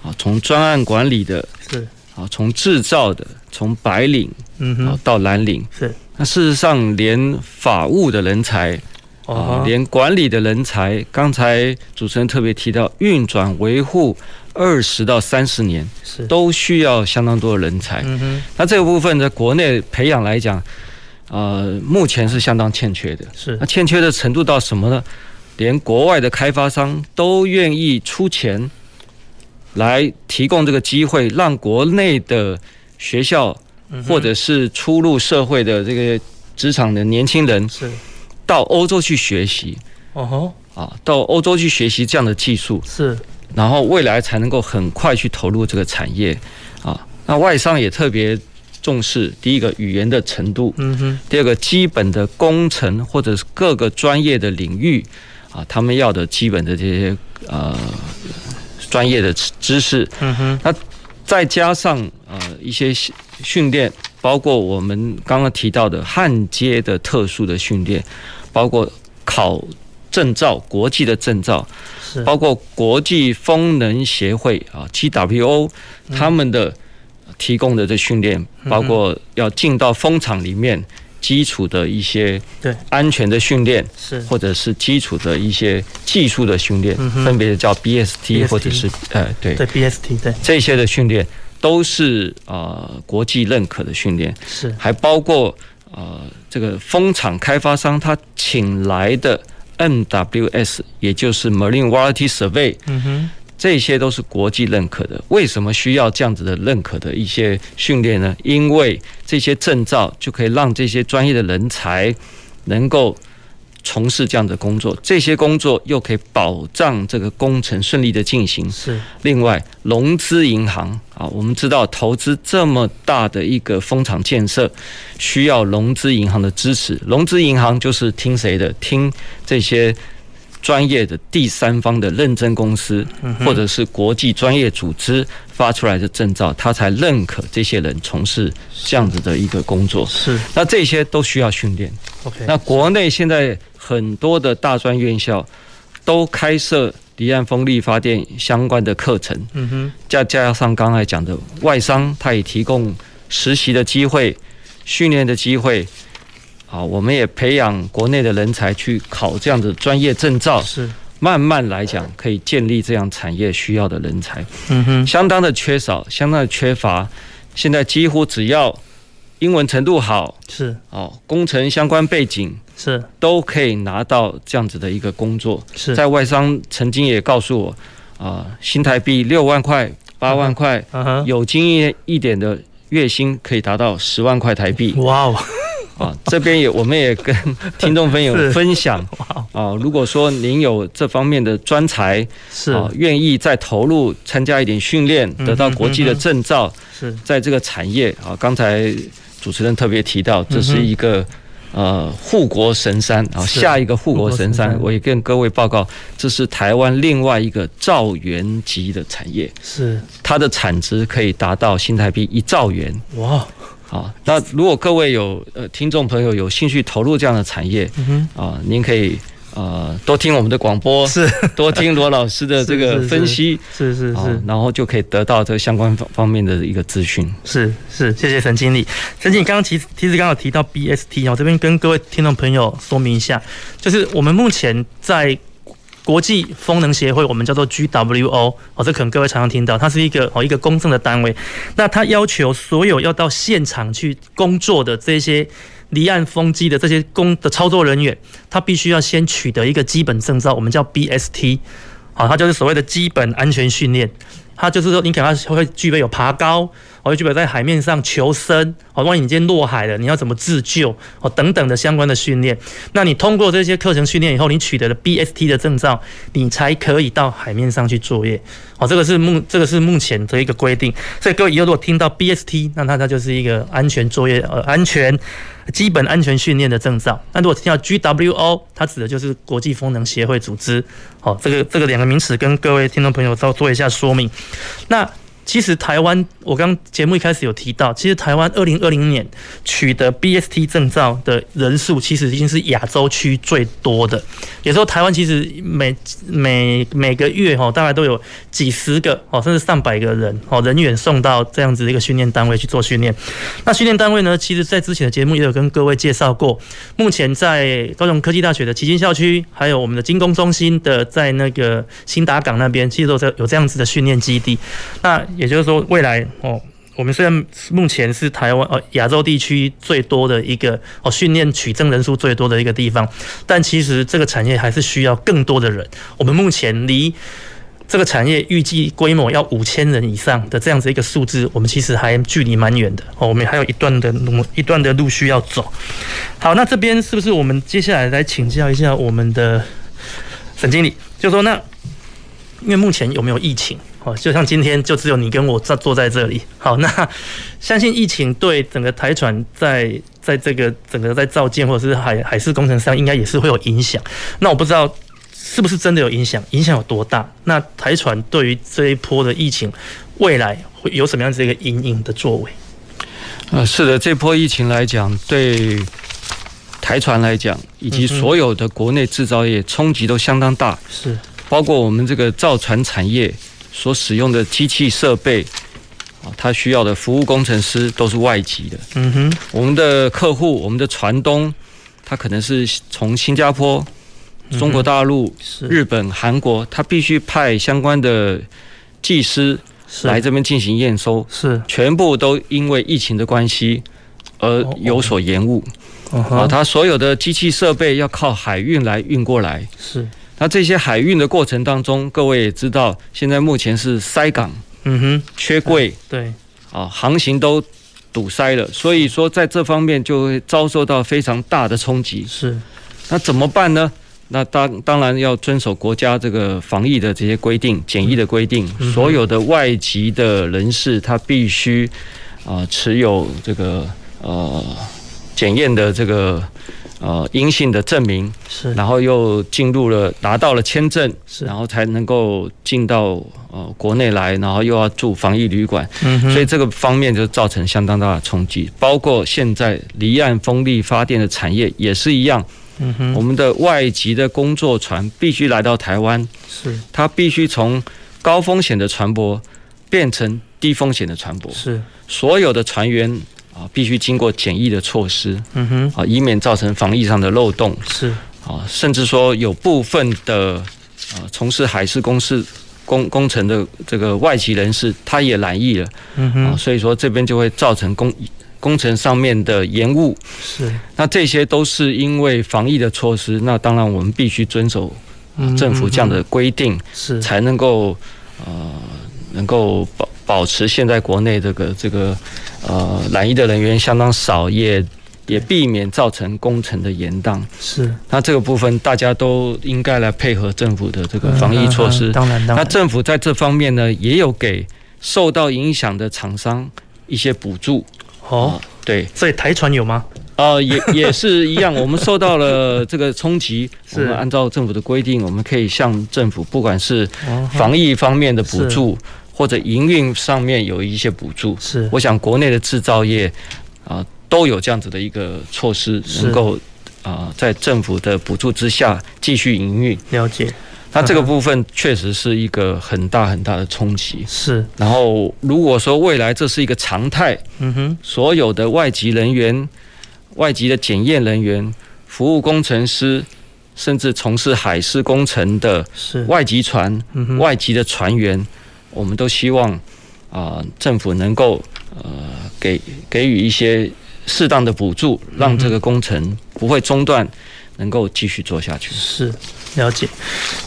S2: 啊，从专案管理的，
S1: 是
S2: 啊，从制造的，从白领
S1: 嗯哼
S2: 到蓝领，
S1: 是。
S2: 那事实上，连法务的人才啊，连管理的人才，刚才主持人特别提到运转维护。二十到三十年是都需要相当多的人才。
S1: 嗯哼，
S2: 那这个部分在国内培养来讲，呃，目前是相当欠缺的。
S1: 是，
S2: 那欠缺的程度到什么呢？连国外的开发商都愿意出钱来提供这个机会，让国内的学校或者是初入社会的这个职场的年轻人
S1: 是
S2: 到欧洲去学习。
S1: 哦吼，
S2: 啊，到欧洲去学习这样的技术
S1: 是。
S2: 然后未来才能够很快去投入这个产业，啊，那外商也特别重视第一个语言的程度，
S1: 嗯哼，
S2: 第二个基本的工程或者是各个专业的领域，啊，他们要的基本的这些呃专业的知识，
S1: 嗯哼，
S2: 那再加上呃一些训练，包括我们刚刚提到的焊接的特殊的训练，包括考证照，国际的证照。包括国际风能协会啊 （GWO） 他们的提供的这训练，包括要进到风场里面。基础的一些对。安全的训练是，或者是基础的一些技术的训练，分别叫 BST 或者是呃对。
S1: 对 BST 对。
S2: 这些的训练都是呃国际认可的训练，
S1: 是。
S2: 还包括呃这个风场开发商他请来的 MWS，也就是 Marine Warranty Survey。嗯哼。这些都是国际认可的，为什么需要这样子的认可的一些训练呢？因为这些证照就可以让这些专业的人才能够从事这样的工作，这些工作又可以保障这个工程顺利的进行。
S1: 是。
S2: 另外，融资银行啊，我们知道投资这么大的一个风场建设，需要融资银行的支持。融资银行就是听谁的？听这些。专业的第三方的认证公司，或者是国际专业组织发出来的证照，他才认可这些人从事这样子的一个工作。
S1: 是，
S2: 那这些都需要训练。
S1: OK，
S2: 那国内现在很多的大专院校都开设离岸风力发电相关的课程。嗯哼，再加上刚才讲的外商，他也提供实习的机会、训练的机会。好，我们也培养国内的人才去考这样的专业证照，
S1: 是
S2: 慢慢来讲可以建立这样产业需要的人才。
S1: 嗯哼，
S2: 相当的缺少，相当的缺乏。现在几乎只要英文程度好，
S1: 是。
S2: 哦，工程相关背景
S1: 是。都
S2: 可以拿到这样子的一个工作。
S1: 是。
S2: 在外商曾经也告诉我，啊，新台币六万块、八万块，有经验一点的月薪可以达到十万块台币。
S1: 哇哦！
S2: 啊，这边也 我们也跟听众朋友分享。啊，如果说您有这方面的专才，
S1: 是。
S2: 啊，愿意再投入参加一点训练，得到国际的证照，
S1: 是。
S2: 在这个产业啊，刚才主持人特别提到，这是一个呃护国神山啊，下一个护国神山，我也跟各位报告，这是台湾另外一个兆元级的产业，
S1: 是。
S2: 它的产值可以达到新台币一兆元，
S1: 哇。
S2: 啊，那如果各位有呃听众朋友有兴趣投入这样的产业，啊，您可以呃多听我们的广播，
S1: 是
S2: 多听罗老师的 这个分析，
S1: 是是是，是，
S2: 然后就可以得到这个相关方方面的一个资讯。
S1: 是是，谢谢陈经理。陈经理刚刚其实其实刚好提到 BST 哦，这边跟各位听众朋友说明一下，就是我们目前在。国际风能协会，我们叫做 GWO 哦，这可能各位常常听到，它是一个哦一个公正的单位。那它要求所有要到现场去工作的这些离岸风机的这些工的操作人员，他必须要先取得一个基本证照，我们叫 BST，好，它就是所谓的基本安全训练。它就是说，你可能会具备有爬高。哦，就比如在海面上求生，哦，万一你今天落海了，你要怎么自救？哦，等等的相关的训练。那你通过这些课程训练以后，你取得了 BST 的证照，你才可以到海面上去作业。哦，这个是目这个是目前的一个规定。所以各位以后如果听到 BST，那它它就是一个安全作业呃安全基本安全训练的证照。那如果听到 GWO，它指的就是国际风能协会组织。好，这个这个两个名词跟各位听众朋友稍做一下说明。那其实台湾，我刚节目一开始有提到，其实台湾二零二零年取得 BST 证照的人数，其实已经是亚洲区最多的。有时候台湾其实每每每个月哈，大概都有几十个哦，甚至上百个人哦人员送到这样子的一个训练单位去做训练。那训练单位呢，其实在之前的节目也有跟各位介绍过。目前在高雄科技大学的旗津校区，还有我们的精工中心的在那个新达港那边，其实都有这样子的训练基地。那也就是说，未来哦，我们虽然目前是台湾呃亚洲地区最多的一个哦训练取证人数最多的一个地方，但其实这个产业还是需要更多的人。我们目前离这个产业预计规模要五千人以上的这样子一个数字，我们其实还距离蛮远的哦，我们还有一段的路一段的路需要走。好，那这边是不是我们接下来来请教一下我们的沈经理？就说那因为目前有没有疫情？哦，就像今天就只有你跟我坐坐在这里。好，那 相信疫情对整个台船在在这个整个在造舰或者是海海事工程上，应该也是会有影响。那我不知道是不是真的有影响，影响有多大？那台船对于这一波的疫情，未来会有什么样子一个阴影的作为？
S2: 呃，是的，这波疫情来讲，对台船来讲，以及所有的国内制造业冲击都相当大。
S1: 是，
S2: 包括我们这个造船产业。所使用的机器设备，啊，他需要的服务工程师都是外籍的。
S1: 嗯哼，
S2: 我们的客户，我们的船东，他可能是从新加坡、中国大陆、日本、韩国，他必须派相关的技师来这边进行验收，
S1: 是。
S2: 全部都因为疫情的关系而有所延误。啊，他所有的机器设备要靠海运来运过来。
S1: 是，
S2: 那这些海运的过程当中，各位也知道，现在目前是塞港。
S1: 嗯哼，
S2: 缺柜，
S1: 对，
S2: 啊，航行都堵塞了，所以说在这方面就会遭受到非常大的冲击。
S1: 是，
S2: 那怎么办呢？那当当然要遵守国家这个防疫的这些规定、检疫的规定。所有的外籍的人士，他必须啊持有这个呃检验的这个。呃，阴性的证明
S1: 是，
S2: 然后又进入了，拿到了签证，
S1: 是，
S2: 然后才能够进到呃国内来，然后又要住防疫旅馆，
S1: 嗯，
S2: 所以这个方面就造成相当大的冲击。包括现在离岸风力发电的产业也是一样，
S1: 嗯哼，
S2: 我们的外籍的工作船必须来到台湾，
S1: 是，
S2: 它必须从高风险的船舶变成低风险的船舶，
S1: 是，
S2: 所有的船员。啊，必须经过检疫的措施，
S1: 嗯哼，
S2: 啊，以免造成防疫上的漏洞，
S1: 是
S2: 啊，甚至说有部分的啊从事海事工事工工程的这个外籍人士，他也染疫了，
S1: 嗯哼，
S2: 啊，所以说这边就会造成工工程上面的延误，
S1: 是，
S2: 那这些都是因为防疫的措施，那当然我们必须遵守政府这样的规定，
S1: 是
S2: 才能够呃能够保。保持现在国内这个这个呃染疫的人员相当少，也也避免造成工程的延宕。
S1: 是，
S2: 那这个部分大家都应该来配合政府的这个防疫措施。
S1: 当然，当然。
S2: 那政府在这方面呢，也有给受到影响的厂商一些补助。
S1: 哦，
S2: 对。
S1: 所以台船有吗？
S2: 呃，也也是一样。我们受到了这个冲击，我们按照政府的规定，我们可以向政府，不管是防疫方面的补助。或者营运上面有一些补助，
S1: 是，
S2: 我想国内的制造业啊都有这样子的一个措施，能够啊在政府的补助之下继续营运。
S1: 了解，
S2: 那这个部分确实是一个很大很大的冲击。
S1: 是，
S2: 然后如果说未来这是一个常态，
S1: 嗯哼，所
S2: 有的外籍人员、外籍的检验人员、服务工程师，甚至从事海事工程的外籍船、外籍的船员。我们都希望啊、政府能够呃给给予一些适当的补助，让这个工程不会中断，能够继续做下去。
S1: 是，了解，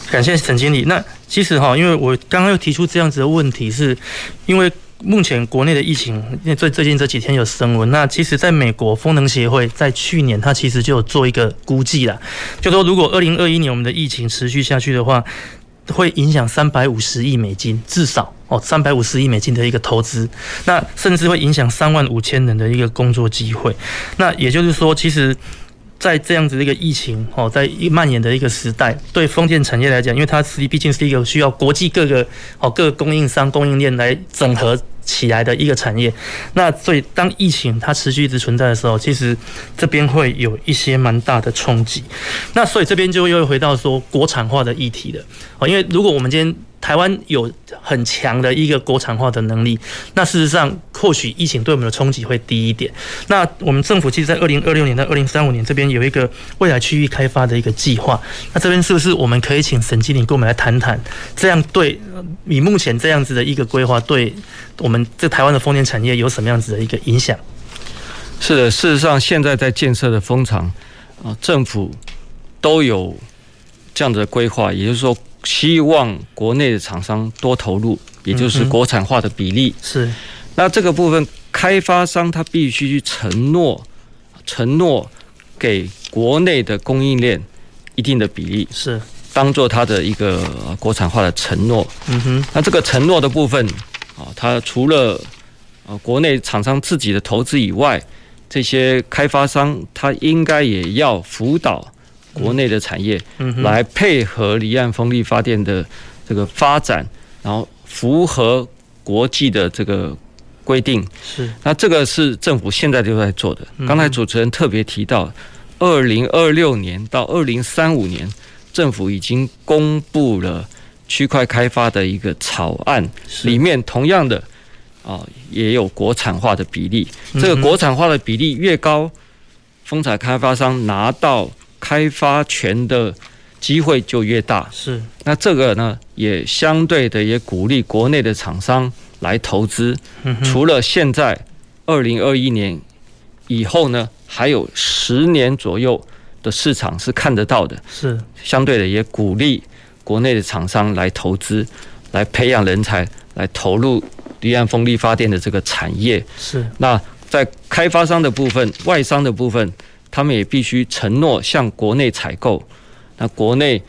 S1: 感谢沈经理。那其实哈，因为我刚刚又提出这样子的问题，是因为目前国内的疫情，因为最最近这几天有升温。那其实在美国风能协会在去年，它其实就有做一个估计了，就说如果二零二一年我们的疫情持续下去的话。会影响三百五十亿美金，至少哦，三百五十亿美金的一个投资，那甚至会影响三万五千人的一个工作机会。那也就是说，其实，在这样子的一个疫情哦，在蔓延的一个时代，对封建产业来讲，因为它实际毕竟是一个需要国际各个哦各个供应商供应链来整合。起来的一个产业，那所以当疫情它持续一直存在的时候，其实这边会有一些蛮大的冲击。那所以这边就又回到说国产化的议题了哦，因为如果我们今天。台湾有很强的一个国产化的能力，那事实上或许疫情对我们的冲击会低一点。那我们政府其实，在二零二六年到二零三五年这边有一个未来区域开发的一个计划。那这边是不是我们可以请沈经理跟我们来谈谈？这样对以目前这样子的一个规划，对我们这台湾的风电产业有什么样子的一个影响？
S2: 是的，事实上现在在建设的风场啊，政府都有这样的规划，也就是说。希望国内的厂商多投入，也就是国产化的比例。
S1: 是，
S2: 那这个部分，开发商他必须去承诺，承诺给国内的供应链一定的比例，
S1: 是
S2: 当做他的一个国产化的承诺。
S1: 嗯哼，
S2: 那这个承诺的部分啊，它除了啊国内厂商自己的投资以外，这些开发商他应该也要辅导。国内的产业来配合离岸风力发电的这个发展，然后符合国际的这个规定。
S1: 是，
S2: 那这个是政府现在就在做的。刚才主持人特别提到，二零二六年到二零三五年，政府已经公布了区块开发的一个草案，里面同样的啊，也有国产化的比例。这个国产化的比例越高，风采开发商拿到开发权的机会就越大。
S1: 是，
S2: 那这个呢，也相对的也鼓励国内的厂商来投资。除了现在二零二一年以后呢，还有十年左右的市场是看得到的。
S1: 是，
S2: 相对的也鼓励国内的厂商来投资，来培养人才，来投入。离岸风力发电的这个产业
S1: 是，
S2: 那在开发商的部分、外商的部分，他们也必须承诺向国内采购，那国内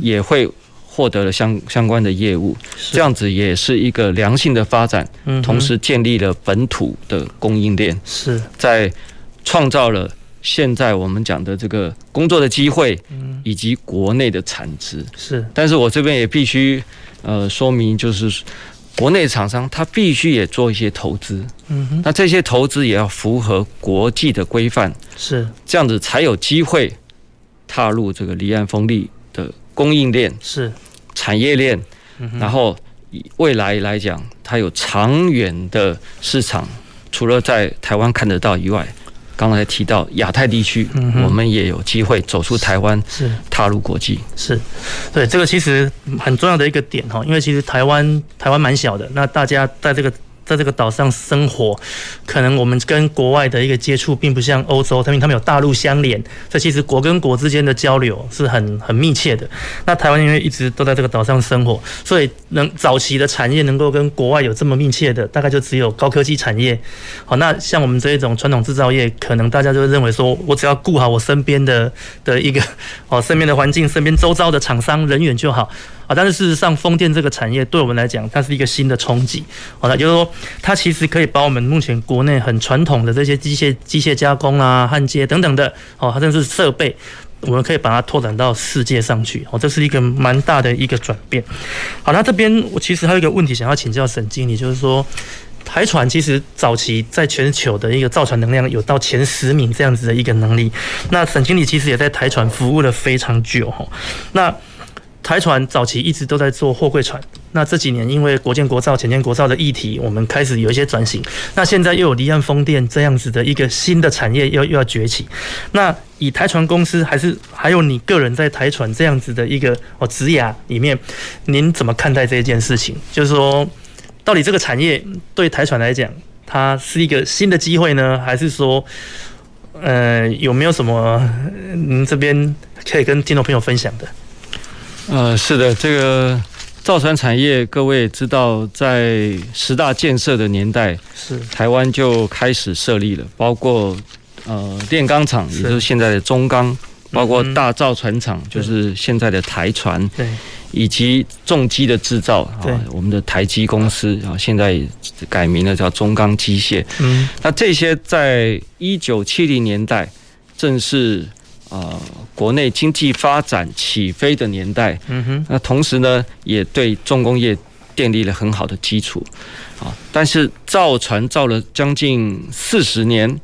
S2: 也会获得了相相关的业务，这样子也是一个良性的发展，同时建立了本土的供应链，
S1: 是。
S2: 在创造了现在我们讲的这个工作的机会，以及国内的产值。
S1: 是，
S2: 但是我这边也必须呃说明就是。国内厂商他必须也做一些投资，嗯哼，那这些投资也要符合国际的规范，
S1: 是。
S2: 这样子才有机会踏入这个离岸风力的供应链，
S1: 是。
S2: 产业链，然后未来来讲，它有长远的市场，除了在台湾看得到以外。刚才提到亚太地区，我们也有机会走出台湾，
S1: 是
S2: 踏入国际。
S1: 是，对，这个其实很重要的一个点哈，因为其实台湾台湾蛮小的，那大家在这个。在这个岛上生活，可能我们跟国外的一个接触，并不像欧洲，他们他们有大陆相连，这其实国跟国之间的交流是很很密切的。那台湾因为一直都在这个岛上生活，所以能早期的产业能够跟国外有这么密切的，大概就只有高科技产业。好，那像我们这一种传统制造业，可能大家就会认为说，我只要顾好我身边的的一个哦，身边的环境，身边周遭的厂商人员就好。啊，但是事实上，风电这个产业对我们来讲，它是一个新的冲击。好，了就是说，它其实可以把我们目前国内很传统的这些机械、机械加工啊、焊接等等的，哦，它甚至设备，我们可以把它拓展到世界上去。哦，这是一个蛮大的一个转变。好，那这边我其实还有一个问题想要请教沈经理，就是说，台船其实早期在全球的一个造船能量有到前十名这样子的一个能力。那沈经理其实也在台船服务了非常久。哈，那。台船早期一直都在做货柜船，那这几年因为国建国造、前建国造的议题，我们开始有一些转型。那现在又有离岸风电这样子的一个新的产业又又要崛起。那以台船公司还是还有你个人在台船这样子的一个哦职涯里面，您怎么看待这一件事情？就是说，到底这个产业对台船来讲，它是一个新的机会呢，还是说，呃，有没有什么您这边可以跟听众朋友分享的？
S2: 呃，是的，这个造船产业，各位也知道，在十大建设的年代，
S1: 是。
S2: 台湾就开始设立了，包括呃炼钢厂，也就是现在的中钢，包括大造船厂，就是现在的台船，
S1: 对，
S2: 以及重机的制造啊，我们的台机公司啊，现在改名了叫中钢机械。嗯，那这些在一九七零年代正是。呃，国内经济发展起飞的年代，嗯哼，那同时呢，也对重工业奠定了很好的基础，啊，但是造船造了将近四十年，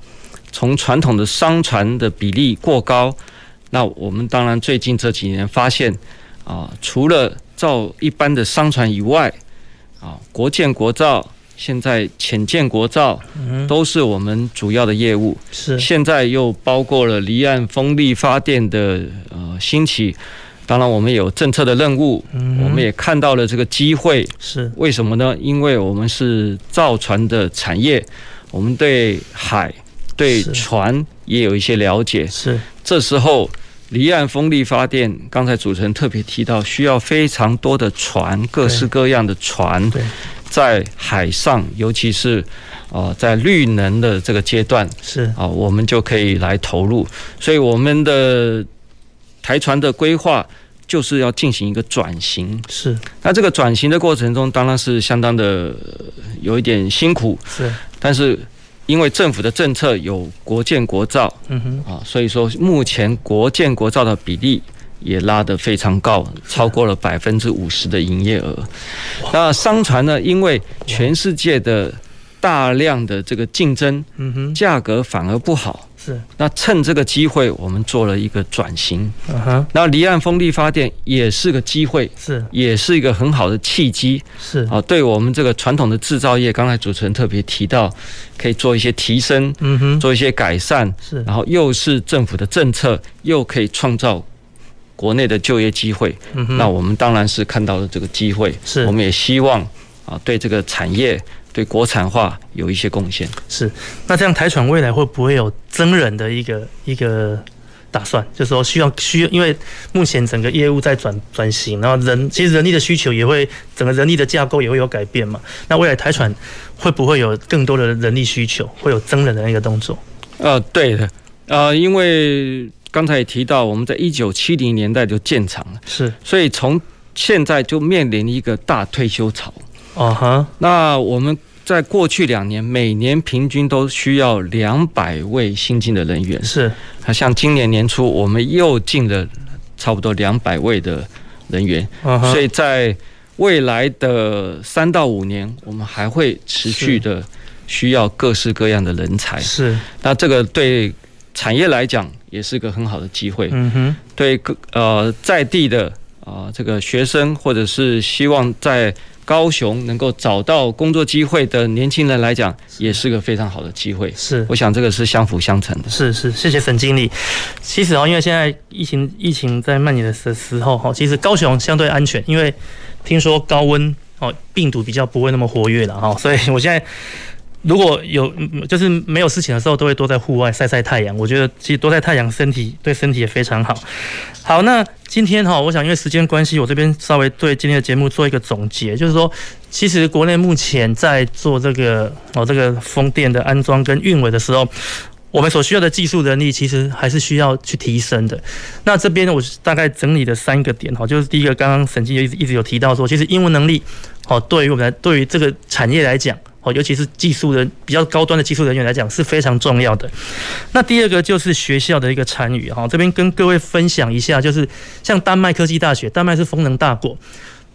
S2: 从传统的商船的比例过高，那我们当然最近这几年发现，啊，除了造一般的商船以外，啊，国建国造。现在浅建国造都是我们主要的业务，
S1: 是。
S2: 现在又包括了离岸风力发电的呃兴起，当然我们有政策的任务，我们也看到了这个机会，
S1: 是。
S2: 为什么呢？因为我们是造船的产业，我们对海对船也有一些了解，
S1: 是。
S2: 这时候离岸风力发电，刚才主持人特别提到，需要非常多的船，各式各样的船。
S1: 对。
S2: 在海上，尤其是啊，在绿能的这个阶段，
S1: 是啊，
S2: 我们就可以来投入。所以，我们的台船的规划就是要进行一个转型。
S1: 是，
S2: 那这个转型的过程中，当然是相当的有一点辛苦。
S1: 是，
S2: 但是因为政府的政策有国建国造，
S1: 嗯哼，
S2: 啊，所以说目前国建国造的比例。也拉得非常高，超过了百分之五十的营业额。那商船呢？因为全世界的大量的这个竞争，嗯哼，价格反而不好，
S1: 是。
S2: 那趁这个机会，我们做了一个转型。
S1: 嗯哼。
S2: 那离岸风力发电也是个机会，
S1: 是，
S2: 也是一个很好的契机。
S1: 是。
S2: 啊，对我们这个传统的制造业，刚才主持人特别提到，可以做一些提升，
S1: 嗯哼，
S2: 做一些改善。
S1: 是。然
S2: 后又是政府的政策，又可以创造国内的就业机会。嗯哼。那我们当然是看到了这个机会，
S1: 是。
S2: 我们也希望啊，对这个产业。对国产化有一些贡献，
S1: 是。那这样台船未来会不会有增人的一个一个打算？就是说需要需要，因为目前整个业务在转转型，然后人其实人力的需求也会，整个人力的架构也会有改变嘛。那未来台船会不会有更多的人力需求，会有增人的那个动作？
S2: 呃，对的，呃，因为刚才也提到，我们在一九七零年代就建厂了，
S1: 是，
S2: 所以从现在就面临一个大退休潮。
S1: 哦哈，
S2: 那我们在过去两年，每年平均都需要两百位新进的人员。
S1: 是，
S2: 像今年年初，我们又进了差不多两百位的人员。所以在未来的三到五年，我们还会持续的需要各式各样的人才。
S1: 是，
S2: 那这个对产业来讲也是个很好的机会。
S1: 嗯哼，
S2: 对各呃在地的啊、呃、这个学生，或者是希望在高雄能够找到工作机会的年轻人来讲，也是个非常好的机会。
S1: 是，
S2: 我想这个是相辅相成的。
S1: 是是，谢谢沈经理。其实哦，因为现在疫情疫情在蔓延的时候哈，其实高雄相对安全，因为听说高温哦，病毒比较不会那么活跃了哈，所以我现在。如果有就是没有事情的时候，都会多在户外晒晒太阳。我觉得其实多晒太阳，身体对身体也非常好。好，那今天哈，我想因为时间关系，我这边稍微对今天的节目做一个总结，就是说，其实国内目前在做这个哦这个风电的安装跟运维的时候，我们所需要的技术能力其实还是需要去提升的。那这边我大概整理的三个点哈，就是第一个，刚刚沈经理一直一直有提到说，其实英文能力哦，对于我们来对于这个产业来讲。哦，尤其是技术人比较高端的技术人员来讲是非常重要的。那第二个就是学校的一个参与哈，这边跟各位分享一下，就是像丹麦科技大学，丹麦是风能大国。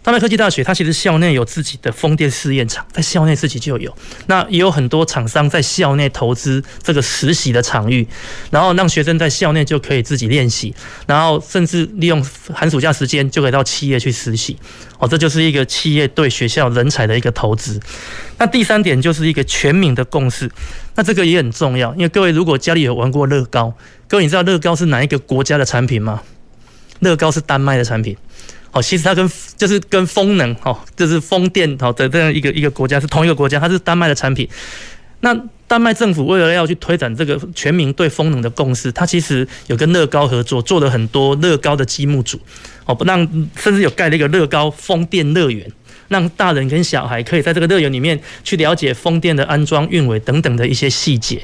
S1: 丹麦科技大学，它其实校内有自己的风电试验场，在校内自己就有。那也有很多厂商在校内投资这个实习的场域，然后让学生在校内就可以自己练习，然后甚至利用寒暑假时间就可以到企业去实习。哦，这就是一个企业对学校人才的一个投资。那第三点就是一个全民的共识，那这个也很重要，因为各位如果家里有玩过乐高，各位你知道乐高是哪一个国家的产品吗？乐高是丹麦的产品。哦，其实它跟就是跟风能哦，就是风电好的这样一个一个国家是同一个国家，它是丹麦的产品。那丹麦政府为了要去推展这个全民对风能的共识，它其实有跟乐高合作，做了很多乐高的积木组哦，不让甚至有盖了一个乐高风电乐园，让大人跟小孩可以在这个乐园里面去了解风电的安装、运维等等的一些细节。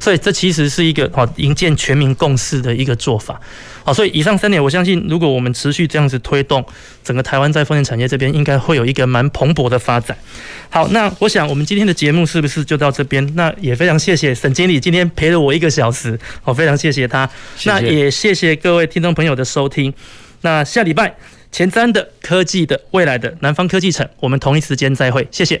S1: 所以这其实是一个好营建全民共识的一个做法，好，所以以上三点，我相信如果我们持续这样子推动，整个台湾在风电产业这边应该会有一个蛮蓬勃的发展。好，那我想我们今天的节目是不是就到这边？那也非常谢谢沈经理今天陪了我一个小时，好，非常谢谢他。那也谢谢各位听众朋友的收听。那下礼拜前瞻的科技的未来的南方科技城，我们同一时间再会，谢谢。